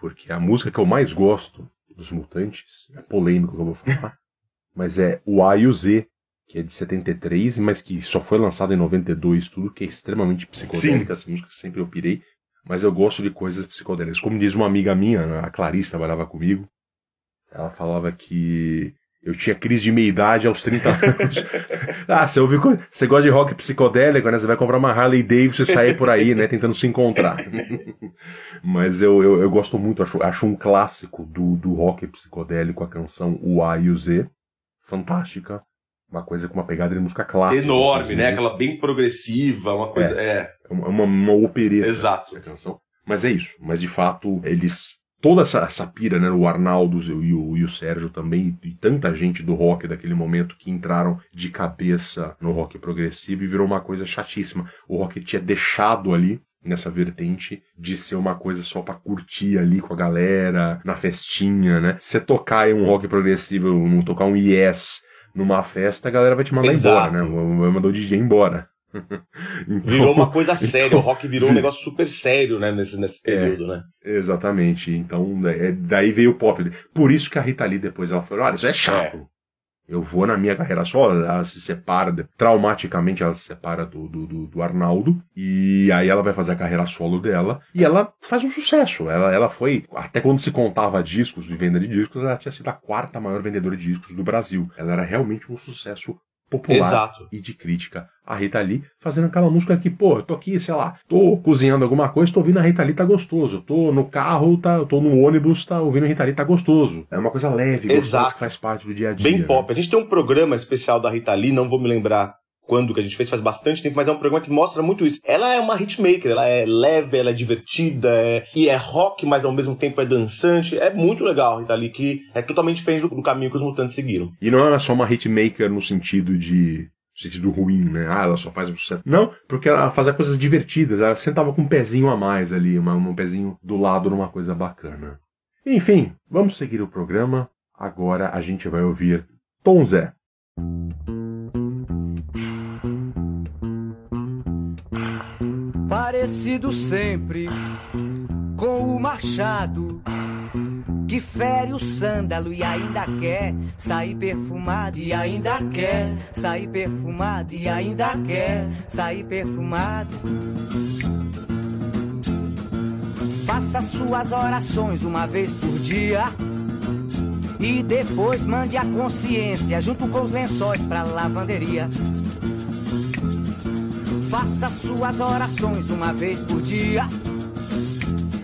porque a música que eu mais gosto dos Mutantes, é polêmico que eu vou falar, mas é o A e o Z, que é de 73, mas que só foi lançado em 92, tudo que é extremamente psicodélica, Sim. essa música sempre eu pirei, mas eu gosto de coisas psicodélicas. Como diz uma amiga minha, a Clarice, trabalhava comigo, ela falava que eu tinha crise de meia-idade aos 30 anos. ah, você ouviu. Você gosta de rock psicodélico, né? Você vai comprar uma Harley Davidson e sair por aí, né? Tentando se encontrar. Mas eu, eu, eu, gosto muito, acho, acho um clássico do, do rock psicodélico a canção O A e o Z. Fantástica. Uma coisa com uma pegada de música clássica. Enorme, né? Aquela bem progressiva, uma coisa. É. é. Uma, uma, uma opereta. Exato. Essa canção. Mas é isso. Mas de fato, eles toda essa, essa pira, né? O Arnaldo e o, e o Sérgio também, e tanta gente do rock daquele momento que entraram de cabeça no rock progressivo e virou uma coisa chatíssima. O rock tinha deixado ali nessa vertente de ser uma coisa só para curtir ali com a galera, na festinha, né? Você tocar um rock progressivo, não tocar um Yes numa festa, a galera vai te mandar Exato. embora, né? Vai mandar o DJ embora. então, virou uma coisa séria, então, o rock virou um negócio super sério, né, nesse, nesse é, período, é, né? Exatamente. Então, é, daí veio o pop. Por isso que a Rita Lee depois ela falou: olha, isso é chato. É. Eu vou na minha carreira só, ela se separa, traumaticamente ela se separa do, do, do, do, Arnaldo, e aí ela vai fazer a carreira solo dela, e ela faz um sucesso. Ela, ela foi, até quando se contava discos, de venda de discos, ela tinha sido a quarta maior vendedora de discos do Brasil. Ela era realmente um sucesso popular Exato. e de crítica. A Rita Lee fazendo aquela música que, pô, eu tô aqui, sei lá, tô cozinhando alguma coisa, tô ouvindo a Rita Lee, tá gostoso. Eu tô no carro, tá, tô no ônibus, tá ouvindo a Rita Lee, tá gostoso. É uma coisa leve, gostosa, que faz parte do dia a dia. Bem pop. A gente tem um programa especial da Rita Lee, não vou me lembrar quando que a gente fez, faz bastante tempo, mas é um programa que mostra muito isso. Ela é uma hitmaker, ela é leve, ela é divertida, é... e é rock, mas ao mesmo tempo é dançante. É muito legal, Rita Lee, que é totalmente diferente do, caminho que os mutantes seguiram. E não é só uma hitmaker no sentido de no sentido ruim, né? Ah, ela só faz um sucesso. Não, porque ela fazia coisas divertidas, ela sentava com um pezinho a mais ali, uma, um pezinho do lado numa coisa bacana. Enfim, vamos seguir o programa. Agora a gente vai ouvir Tom Zé. Parecido sempre com o machado que fere o sândalo e ainda quer sair perfumado e ainda quer sair perfumado e ainda quer sair perfumado. Faça suas orações uma vez por dia. E depois mande a consciência junto com os lençóis pra lavanderia. Faça suas orações uma vez por dia.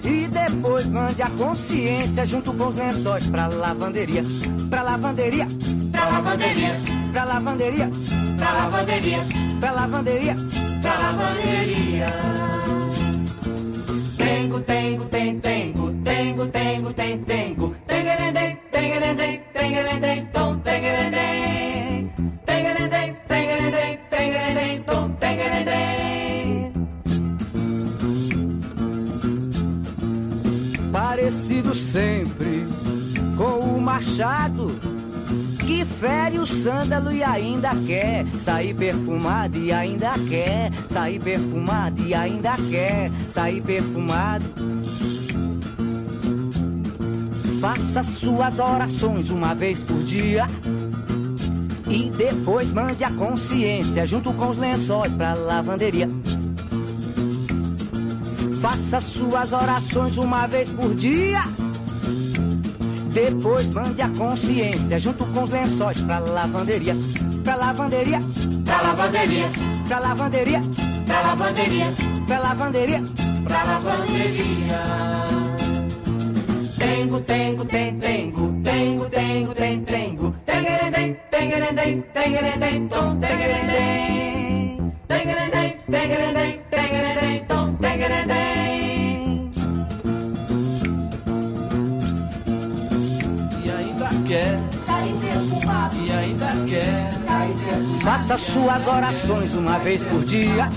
E depois mande a consciência junto com os lençóis pra lavanderia. Pra lavanderia. Pra lavanderia. Pra lavanderia. Pra lavanderia. Pra lavanderia. Pra lavanderia. Tengo, tengo, tem, tengo, tengo, tengo, tem, tengo. Tengerendem, tengerendem, tengerendem, tom, tengerendem. Parecido sempre com o machado que fere o sândalo e ainda quer sair perfumado e ainda quer sair perfumado e ainda quer sair perfumado. Faça suas orações uma vez por dia. E depois mande a consciência junto com os lençóis pra lavanderia. Faça suas orações uma vez por dia. Depois mande a consciência junto com os lençóis pra lavanderia. Pra lavanderia. Pra lavanderia. Pra lavanderia. Pra lavanderia. Pra lavanderia. Pra lavanderia. Tengo, tengo, tem, tengo, tengo, tengo, tem, tengo. Tengerendem, tengerendem, tengerendem, tom, tengerendem. Tengerendem, tengerendem, tengerendem, tom, tengerendem. E ainda quer. Sair perfumado. E ainda quer. Sair perfumado. Faça suas orações uma vez por dia.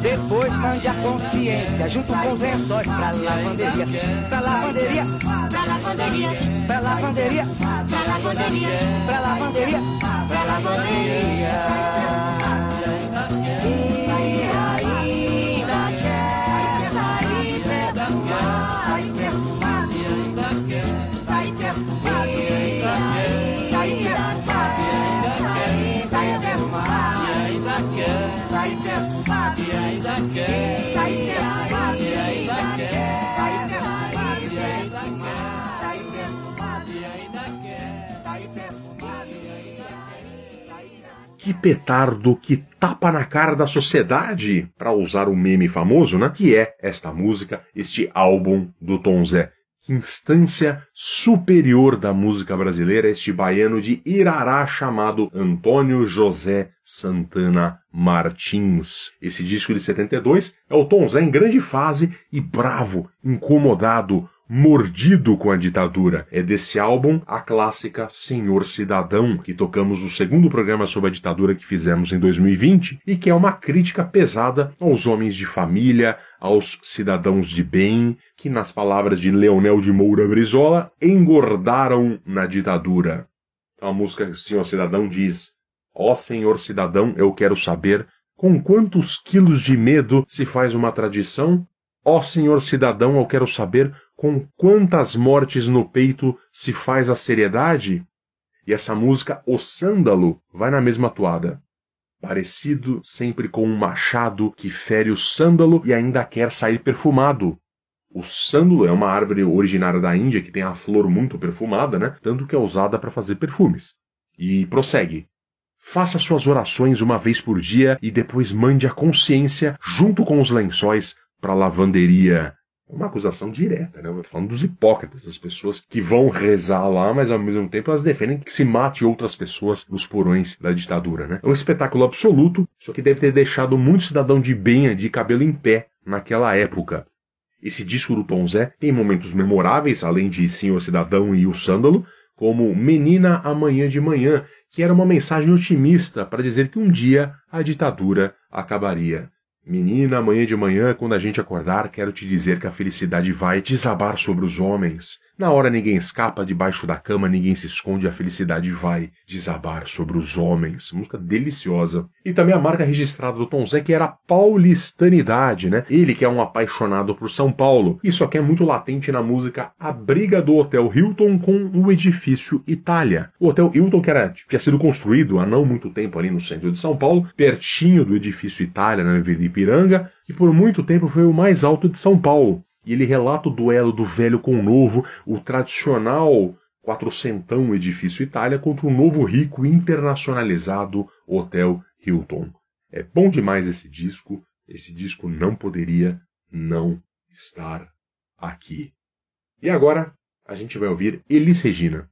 Depois mande a consciência junto com os lençóis pra lavanderia. Pra lavanderia. Pra lavanderia. Pra lavanderia. Pra lavanderia. Pra lavanderia. Pra lavanderia. Que petardo, que tapa na cara da sociedade, para usar um meme famoso, né? Que é esta música, este álbum do Tom Zé. Instância superior da música brasileira, este baiano de Irará chamado Antônio José Santana Martins. Esse disco de 72 é o Tom Zé em grande fase e bravo, incomodado, mordido com a ditadura. É desse álbum a clássica Senhor Cidadão, que tocamos no segundo programa sobre a ditadura que fizemos em 2020 e que é uma crítica pesada aos homens de família, aos cidadãos de bem, que, nas palavras de Leonel de Moura Brizola, engordaram na ditadura. Então a música Senhor Cidadão diz: Ó senhor cidadão, eu quero saber com quantos quilos de medo se faz uma tradição? Ó senhor cidadão, eu quero saber com quantas mortes no peito se faz a seriedade? E essa música, O Sândalo, vai na mesma toada. Parecido sempre com um machado que fere o sândalo e ainda quer sair perfumado. O sândalo é uma árvore originária da Índia que tem a flor muito perfumada, né? Tanto que é usada para fazer perfumes. E prossegue. Faça suas orações uma vez por dia e depois mande a consciência, junto com os lençóis, para lavanderia. Uma acusação direta, né? Falando dos hipócritas, das pessoas que vão rezar lá, mas ao mesmo tempo elas defendem que se mate outras pessoas nos porões da ditadura, né? É um espetáculo absoluto, só que deve ter deixado muito cidadão de bem de cabelo em pé naquela época. Esse disco do Tom Zé tem momentos memoráveis, além de Senhor Cidadão e O Sândalo, como Menina Amanhã de Manhã, que era uma mensagem otimista para dizer que um dia a ditadura acabaria. Menina, amanhã de manhã, quando a gente acordar, quero te dizer que a felicidade vai desabar sobre os homens. Na hora ninguém escapa debaixo da cama, ninguém se esconde, a felicidade vai desabar sobre os homens. Música deliciosa. E também a marca registrada do Tom Zé, que era a paulistanidade, né? Ele que é um apaixonado por São Paulo. Isso aqui é muito latente na música A Briga do Hotel Hilton com o Edifício Itália. O Hotel Hilton, que era, tinha sido construído há não muito tempo ali no centro de São Paulo, pertinho do Edifício Itália, na Avenida Ipiranga, que por muito tempo foi o mais alto de São Paulo. E ele relata o duelo do velho com o novo, o tradicional quatrocentão edifício Itália contra o novo rico internacionalizado Hotel Hilton. É bom demais esse disco. Esse disco não poderia não estar aqui. E agora a gente vai ouvir Elis Regina.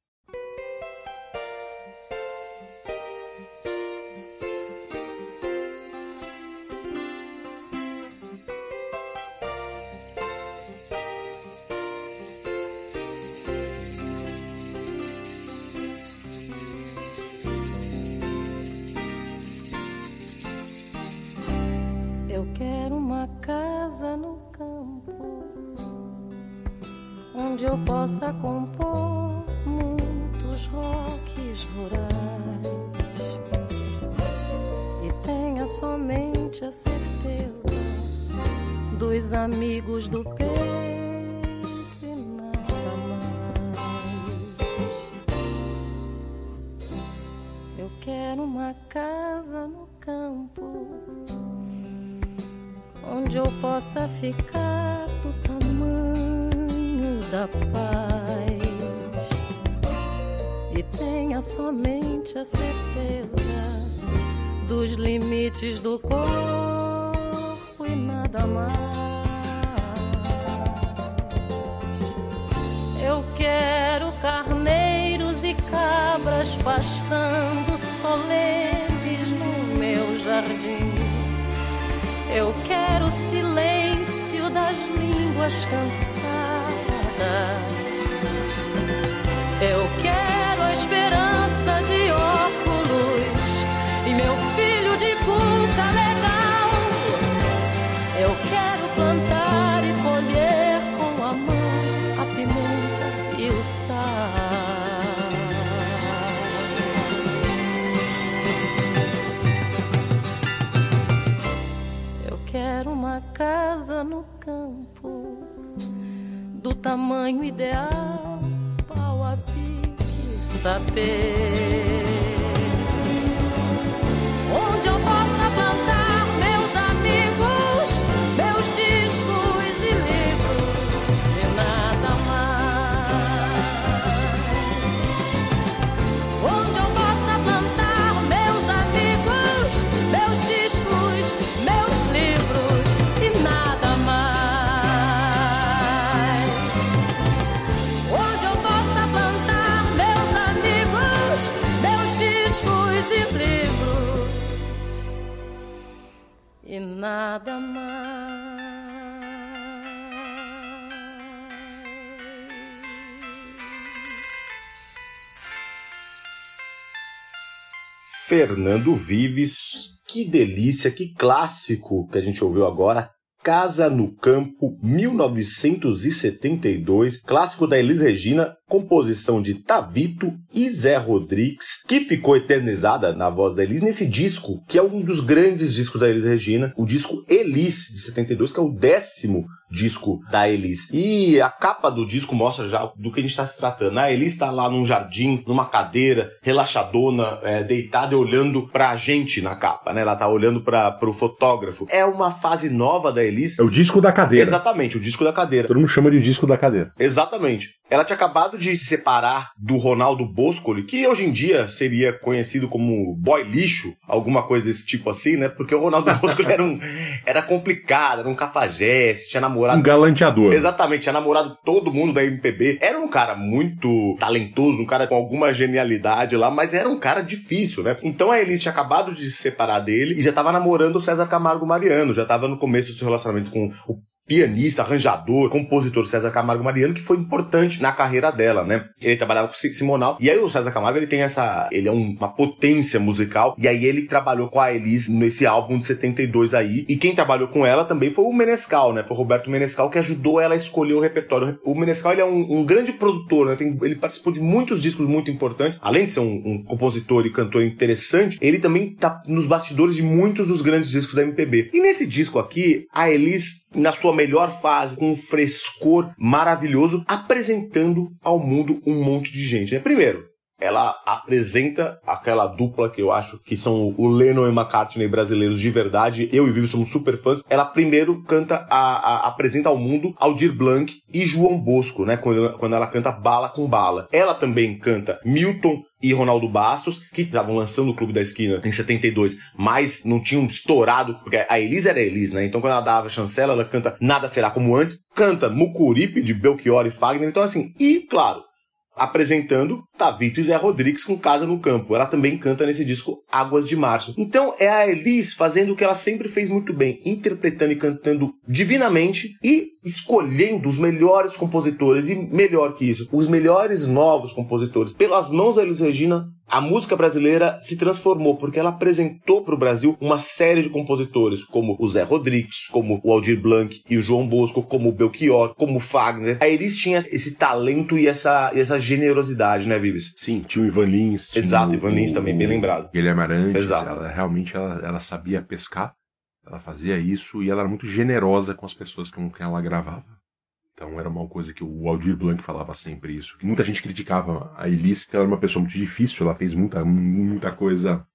Fernando Vives, que delícia, que clássico que a gente ouviu agora. Casa no Campo, 1972, clássico da Elis Regina, composição de Tavito e Zé Rodrigues, que ficou eternizada na voz da Elis nesse disco, que é um dos grandes discos da Elis Regina, o disco Elis, de 72, que é o décimo disco da Elis. E a capa do disco mostra já do que a gente está se tratando. A Elis está lá num jardim, numa cadeira, relaxadona, é, deitada e olhando pra gente na capa, né? Ela tá olhando para pro fotógrafo. É uma fase nova da Elis. É o disco da cadeira. Exatamente, o disco da cadeira. Todo mundo chama de disco da cadeira. Exatamente. Ela tinha acabado de se separar do Ronaldo Boscoli, que hoje em dia seria conhecido como boy lixo, alguma coisa desse tipo assim, né? Porque o Ronaldo Boscoli era um era complicado, era um cafajeste, tinha namorado Um galanteador. Exatamente, tinha namorado todo mundo da MPB. Era um cara muito talentoso, um cara com alguma genialidade lá, mas era um cara difícil, né? Então a Elis tinha acabado de se separar dele e já tava namorando o César Camargo Mariano, já tava no começo do seu relacionamento com o pianista, arranjador, compositor César Camargo Mariano, que foi importante na carreira dela, né? Ele trabalhava com Si- Simonal, e aí o César Camargo, ele tem essa, ele é um- uma potência musical, e aí ele trabalhou com a Elis nesse álbum de 72 aí, e quem trabalhou com ela também foi o Menescal, né? Foi o Roberto Menescal que ajudou ela a escolher o repertório. O Menescal, ele é um, um grande produtor, né? Tem- ele participou de muitos discos muito importantes, além de ser um, um compositor e cantor interessante, ele também tá nos bastidores de muitos dos grandes discos da MPB. E nesse disco aqui, a Elis, na sua melhor fase, com um frescor maravilhoso, apresentando ao mundo um monte de gente. Né? Primeiro, ela apresenta aquela dupla que eu acho que são o Lennon e McCartney brasileiros de verdade. Eu e Vivi somos super fãs. Ela primeiro canta, a, a- apresenta ao mundo Aldir Blanc e João Bosco, né? Quando, quando ela canta Bala com Bala. Ela também canta Milton e Ronaldo Bastos, que estavam lançando o Clube da Esquina em 72, mas não tinham estourado, porque a Elis era a Elis, né? Então quando ela dava chancela, ela canta Nada Será Como Antes, canta Mucuripe, de Belchior e Fagner. Então assim, e claro, apresentando Tavito e Zé Rodrigues com Casa no Campo. Ela também canta nesse disco Águas de Março. Então é a Elis fazendo o que ela sempre fez muito bem, interpretando e cantando divinamente e escolhendo os melhores compositores e melhor que isso, os melhores novos compositores. Pelas mãos da Elis Regina, a música brasileira se transformou porque ela apresentou para o Brasil uma série de compositores, como o Zé Rodrigues, como o Aldir Blanc e o João Bosco, como o Belchior, como o Fagner. A Elis tinha esse talento e essa, e essa generosidade, né, Vives? Sim, tinha o Ivan Lins. Exato, o- Ivan Lins também, bem lembrado. Guilherme Arantes. Exato. Ela, realmente ela, ela sabia pescar, ela fazia isso e ela era muito generosa com as pessoas com quem ela gravava. Então era uma coisa que o Aldir Blanc falava sempre isso. Muita gente criticava a Elis, que ela era uma pessoa muito difícil, ela fez muita, muita coisa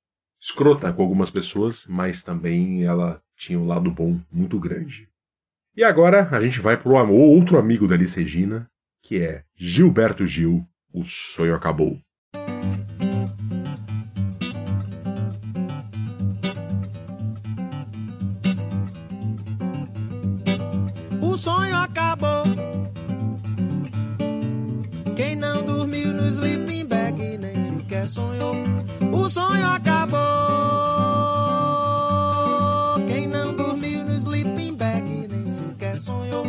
escrota com algumas pessoas, mas também ela tinha um lado bom muito grande. E agora a gente vai pro am- outro amigo da Elis Regina, que é Gilberto Gil, O Sonho Acabou. O sonho acabou. Não dormiu no sleeping bag nem sequer sonhou. O sonho acabou. Quem não dormiu no sleeping bag nem sequer sonhou.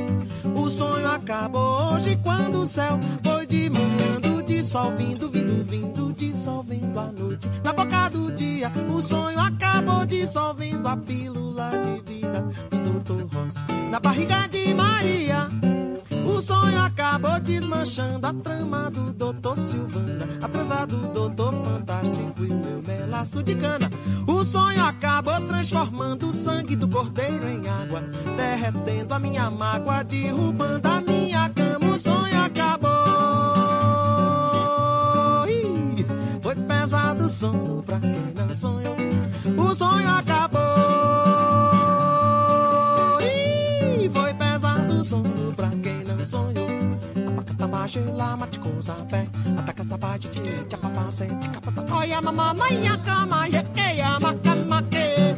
O sonho acabou hoje quando o céu foi de manhã de sol vindo, vindo, vindo, dissolvendo a noite. Na boca do dia, o sonho acabou dissolvendo a pílula de vida do Dr. Ross. Na barriga de Maria, o sonho acabou desmanchando a trama do Doutor Silvana, atrasado do Doutor Fantástico e o meu melaço de cana. O sonho acabou transformando o sangue do cordeiro em água, derretendo a minha mágoa, derrubando a minha cama. O sonho acabou. Ih, Foi pesado o sono pra quem não sonhou. O sonho acabou. Apacatabaxe, lá, maticosa, pé. Atacatabaxe, tchê, papacê, ticapata. Olha, mamãe, a cama, e que a macamaque. A maqueia,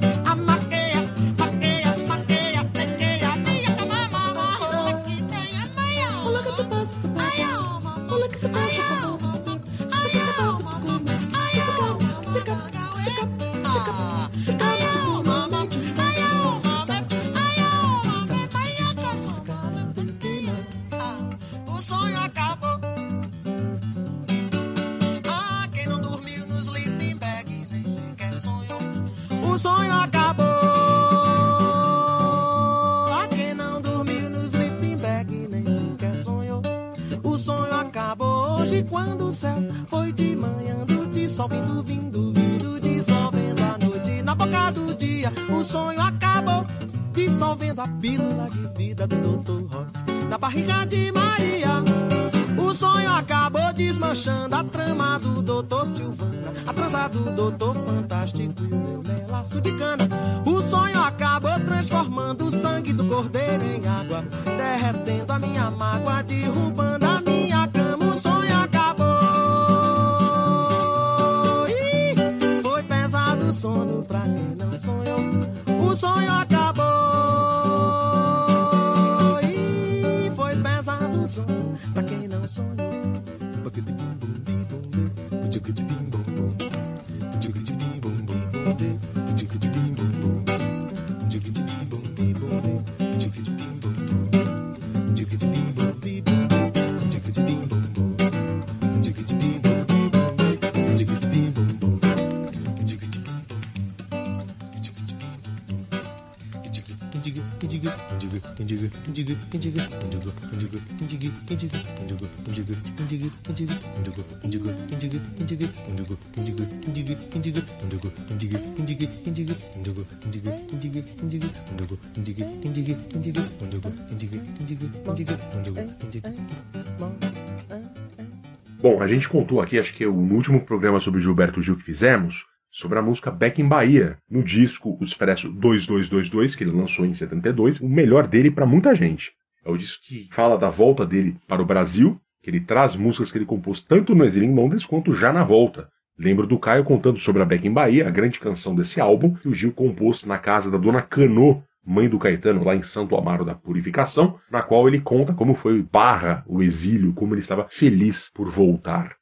a gente contou aqui, acho que é o último programa sobre Gilberto Gil que fizemos, sobre a música Back in Bahia, no disco O Expresso 2222, que ele lançou em 72, o melhor dele para muita gente. É o disco que fala da volta dele para o Brasil, que ele traz músicas que ele compôs tanto no exílio em Londres quanto já na volta. Lembro do Caio contando sobre a Back in Bahia, a grande canção desse álbum, que o Gil compôs na casa da dona Canô, mãe do Caetano, lá em Santo Amaro da Purificação, na qual ele conta como foi barra o exílio, como ele estava feliz por voltar.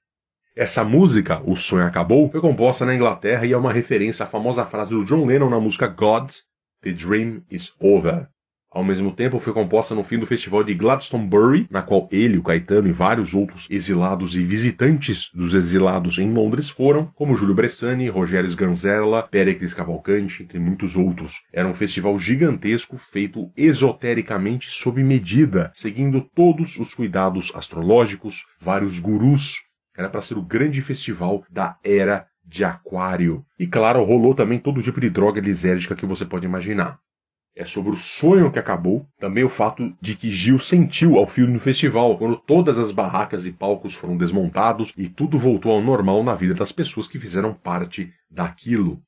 Essa música, O Sonho Acabou, foi composta na Inglaterra e é uma referência à famosa frase do John Lennon na música Gods, The Dream is Over. Ao mesmo tempo, foi composta no fim do festival de Glastonbury, na qual ele, o Caetano e vários outros exilados e visitantes dos exilados em Londres foram, como Júlio Bressani, Rogério Sganzella, Péricles Cavalcante, entre muitos outros. Era um festival gigantesco feito esotericamente sob medida, seguindo todos os cuidados astrológicos, vários gurus. Era para ser o grande festival da era de Aquário. E claro, rolou também todo tipo de droga lisérgica que você pode imaginar é sobre o sonho que acabou, também o fato de que Gil sentiu ao fim do festival, quando todas as barracas e palcos foram desmontados e tudo voltou ao normal na vida das pessoas que fizeram parte daquilo.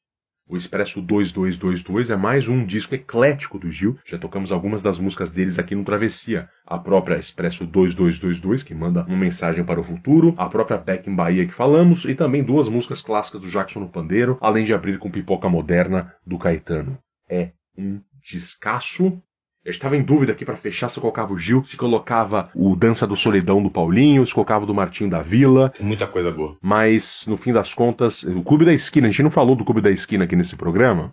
O Expresso 2222 é mais um disco eclético do Gil, já tocamos algumas das músicas deles aqui no Travessia. A própria Expresso 2222, que manda uma mensagem para o futuro, a própria Back in Bahia que falamos, e também duas músicas clássicas do Jackson no Pandeiro, além de abrir com Pipoca Moderna do Caetano. É um descasso. Eu estava em dúvida aqui para fechar se eu colocava o Gil, se colocava o Dança do Solidão do Paulinho, se colocava o do Martinho da Vila. Muita coisa boa. Mas, no fim das contas, o Clube da Esquina, a gente não falou do Clube da Esquina aqui nesse programa,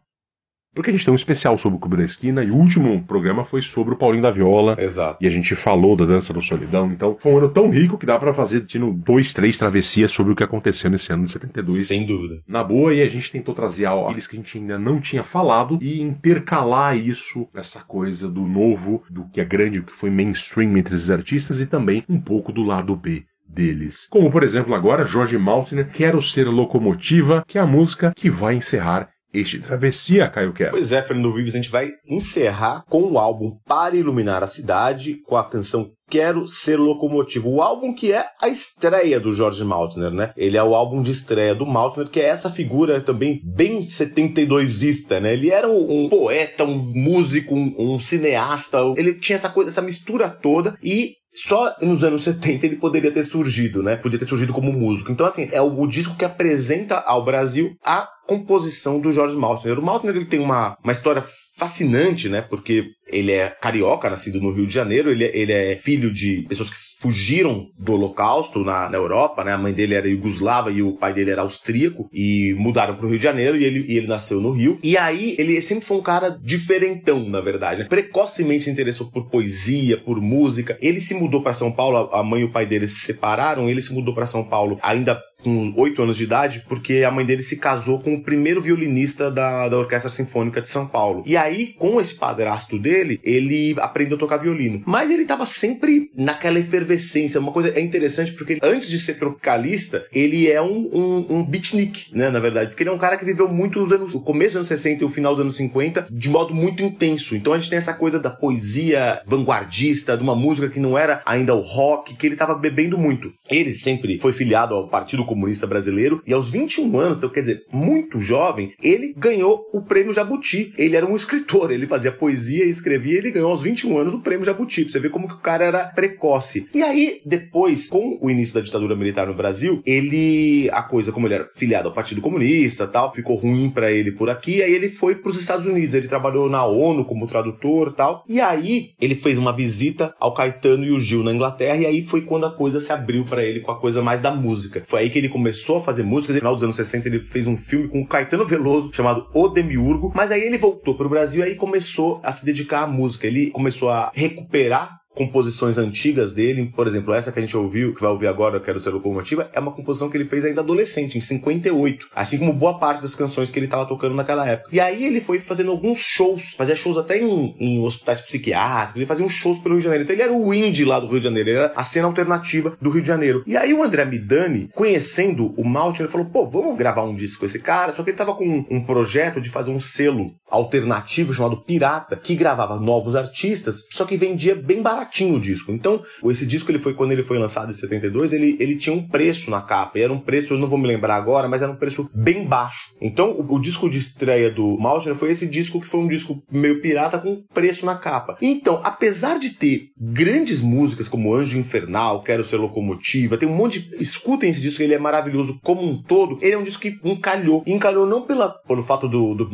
porque a gente tem um especial sobre o Clube da Esquina e o último programa foi sobre o Paulinho da Viola. Exato. E a gente falou da Dança do Solidão. Então foi um ano tão rico que dá para fazer tendo dois, três travessias sobre o que aconteceu nesse ano de 72. Sem dúvida. Na boa, e a gente tentou trazer aqueles que a gente ainda não tinha falado e intercalar isso nessa coisa do novo, do que é grande, o que foi mainstream entre esses artistas e também um pouco do lado B deles. Como, por exemplo, agora Jorge Maltner, Quero Ser Locomotiva, que é a música que vai encerrar este Travessia, Caio Quero. Pois é, Fernando Vives, a gente vai encerrar com o álbum Para Iluminar a Cidade, com a canção Quero Ser Locomotivo. O álbum que é a estreia do George Maltner, né? Ele é o álbum de estreia do Maltner, que é essa figura também bem 72ista, né? Ele era um, um poeta, um músico, um, um cineasta. Ele tinha essa coisa, essa mistura toda e só nos anos 70 ele poderia ter surgido, né? Podia ter surgido como músico. Então, assim, é o, disco que apresenta ao Brasil a composição do George Maltner. O Maltner ele tem uma, uma história fascinante, né? Porque ele é carioca, nascido no Rio de Janeiro, ele, é, ele é filho de pessoas que fugiram do Holocausto na, na Europa, né? A mãe dele era iugoslava e o pai dele era austríaco e mudaram para o Rio de Janeiro e ele, e ele nasceu no Rio. E aí ele sempre foi um cara diferentão, na verdade. Né? Precocemente se interessou por poesia, por música. Ele se mudou para São Paulo, a mãe e o pai dele se separaram, ele se mudou para São Paulo ainda com oito anos de idade, porque a mãe dele se casou com o primeiro violinista da, da Orquestra Sinfônica de São Paulo. E aí, com esse padrasto dele, ele aprendeu a tocar violino. Mas ele tava sempre naquela efervescência. Uma coisa é interessante porque antes de ser tropicalista, ele é um, um, um beatnik, né? Na verdade, porque ele é um cara que viveu muito nos anos, o começo dos anos 60 e o final dos anos 50 de modo muito intenso. Então a gente tem essa coisa da poesia vanguardista, de uma música que não era ainda o rock, que ele tava bebendo muito. Ele sempre foi filiado ao Partido Comunista Brasileiro e aos 21 anos, então quer dizer, muito jovem, ele ganhou o prêmio Jabuti. Ele era um escritor, ele fazia poesia e escrevia, e ele ganhou aos 21 anos o prêmio Jabuti. Pra você ver como que o cara era precoce. E aí, depois, com o início da ditadura militar no Brasil, ele, a coisa, como ele era filiado ao Partido Comunista tal, ficou ruim para ele por aqui, aí ele foi para os Estados Unidos. Ele trabalhou na ONU como tradutor tal. E aí, ele fez uma visita ao Caetano e o Gil na Inglaterra, e aí foi quando a coisa se abriu para ele com a coisa mais da música. Foi aí que ele começou a fazer música. No final dos anos 60, ele fez um filme com o Caetano Veloso chamado O Demiurgo. Mas aí ele voltou para o Brasil e aí começou a se dedicar à música. Ele começou a recuperar composições antigas dele, por exemplo, essa que a gente ouviu, que vai ouvir agora, Quero Ser Locomotiva, é uma composição que ele fez ainda adolescente, em 58, assim como boa parte das canções que ele estava tocando naquela época. E aí ele foi fazendo alguns shows, fazia shows até em, em hospitais psiquiátricos, ele fazia uns shows pelo Rio de Janeiro. Então ele era o indie lá do Rio de Janeiro, ele era a cena alternativa do Rio de Janeiro. E aí o André Midani, conhecendo o Maltin, ele falou, pô, vamos gravar um disco com esse cara, só que ele tava com um projeto de fazer um selo alternativo chamado Pirata, que gravava novos artistas, só que vendia bem barato baratinho o disco. Então, esse disco ele foi quando ele foi lançado em 72, ele, ele tinha um preço na capa. E era um preço, eu não vou me lembrar agora, mas era um preço bem baixo. Então, o, o disco de estreia do Maltner foi esse disco que foi um disco meio pirata com preço na capa. Então, apesar de ter grandes músicas como Anjo Infernal, Quero Ser Locomotiva, tem um monte de. Escutem esse disco, ele é maravilhoso como um todo. Ele é um disco que encalhou. E encalhou não pela, pelo fato do, do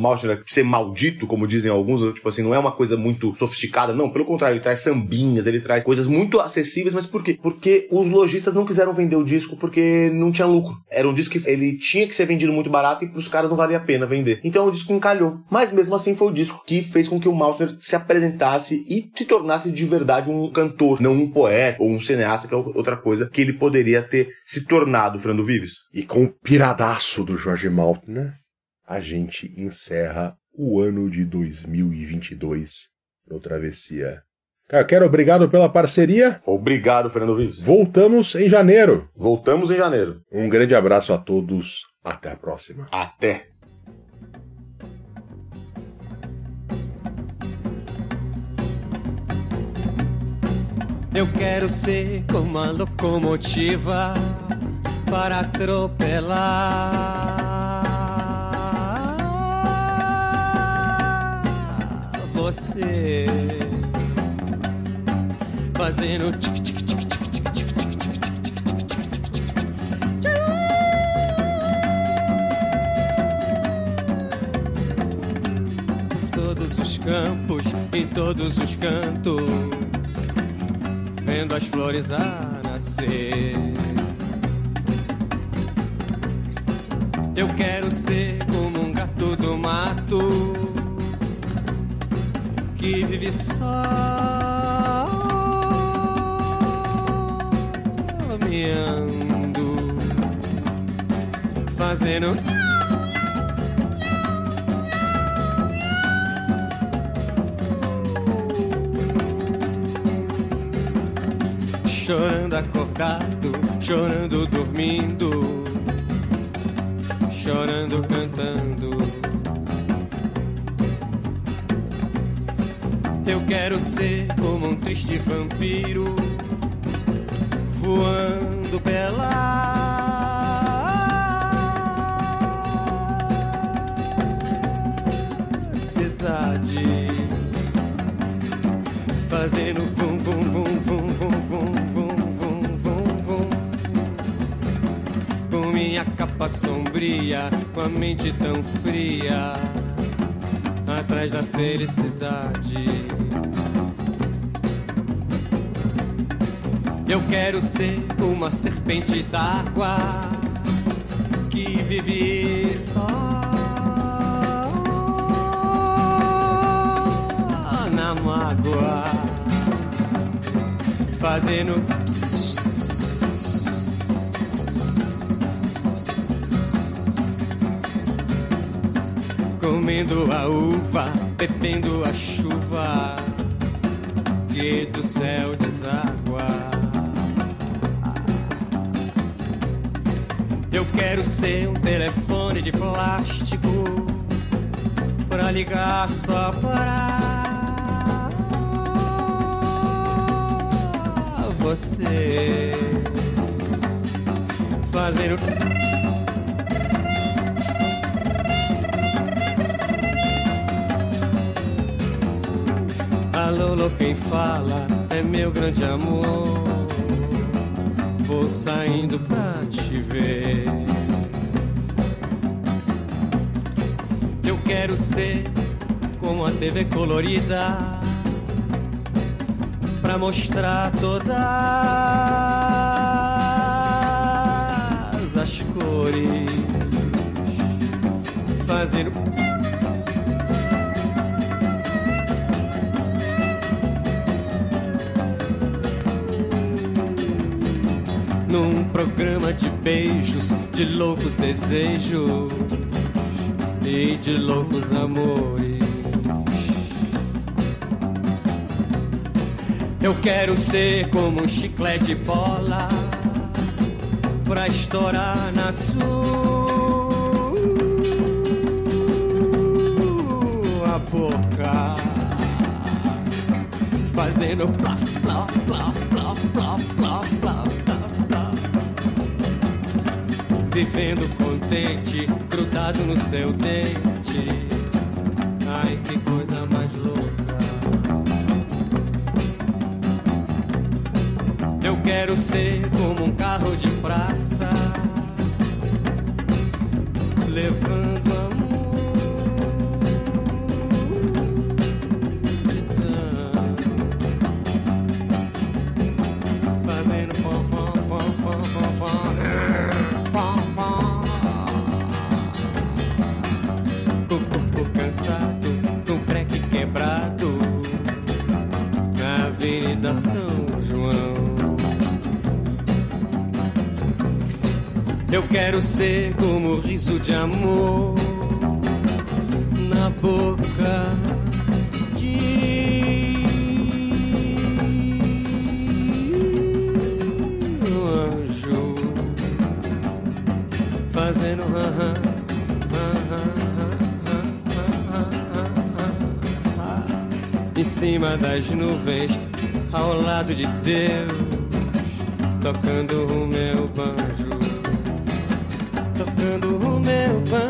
ser maldito, como dizem alguns, tipo assim, não é uma coisa muito sofisticada, não. Pelo contrário, ele traz sambinhas, ele traz coisas muito acessíveis, mas por quê? Porque os lojistas não quiseram vender o disco porque não tinha lucro. Era um disco que ele tinha que ser vendido muito barato e pros caras não valia a pena vender. Então o disco encalhou. Mas mesmo assim foi o disco que fez com que o Maltner se apresentasse e se tornasse de verdade um cantor, não um poeta ou um cineasta, que é outra coisa que ele poderia ter se tornado, Fernando Vives. E com o piradaço do Jorge Maltner, a gente encerra o ano de 2022 no Travessia Cara, quero obrigado pela parceria. Obrigado, Fernando Vives. Voltamos em janeiro. Voltamos em janeiro. Um grande abraço a todos. Até a próxima. Até. Eu quero ser como a locomotiva para atropelar você fazendo tic tic tic tic tic tic tic todos os campos, em todos os cantos, vendo as flores a nascer. Eu quero ser como um gato do mato que vive só. Caminhando, fazendo. Chorando acordado, chorando dormindo, chorando cantando. Eu quero ser como um triste vampiro voando pela cidade, fazendo vum vum vum vum vum vum vum vum vum vum com minha capa sombria, com a mente tão fria, atrás da felicidade. Eu quero ser uma serpente d'água que vive só na mágoa, fazendo comendo a uva, bebendo a chuva que do céu deságua. Quero ser um telefone de plástico pra ligar só para você fazer o Alô, quem fala é meu grande amor. Vou saindo pra te ver. Eu quero ser como a TV colorida pra mostrar todas programa de beijos, de loucos desejos e de loucos amores. Eu quero ser como um chiclete bola pra estourar na sua boca, fazendo plof, plof, plof, plof, plof, plof, vivendo contente, grudado no seu dente. Ai, que coisa mais louca. Eu quero ser como um carro de praça, levando quero ser como o riso de amor na boca de um anjo. Fazendo em cima das nuvens ao lado de Deus tocando o meu banjo tocando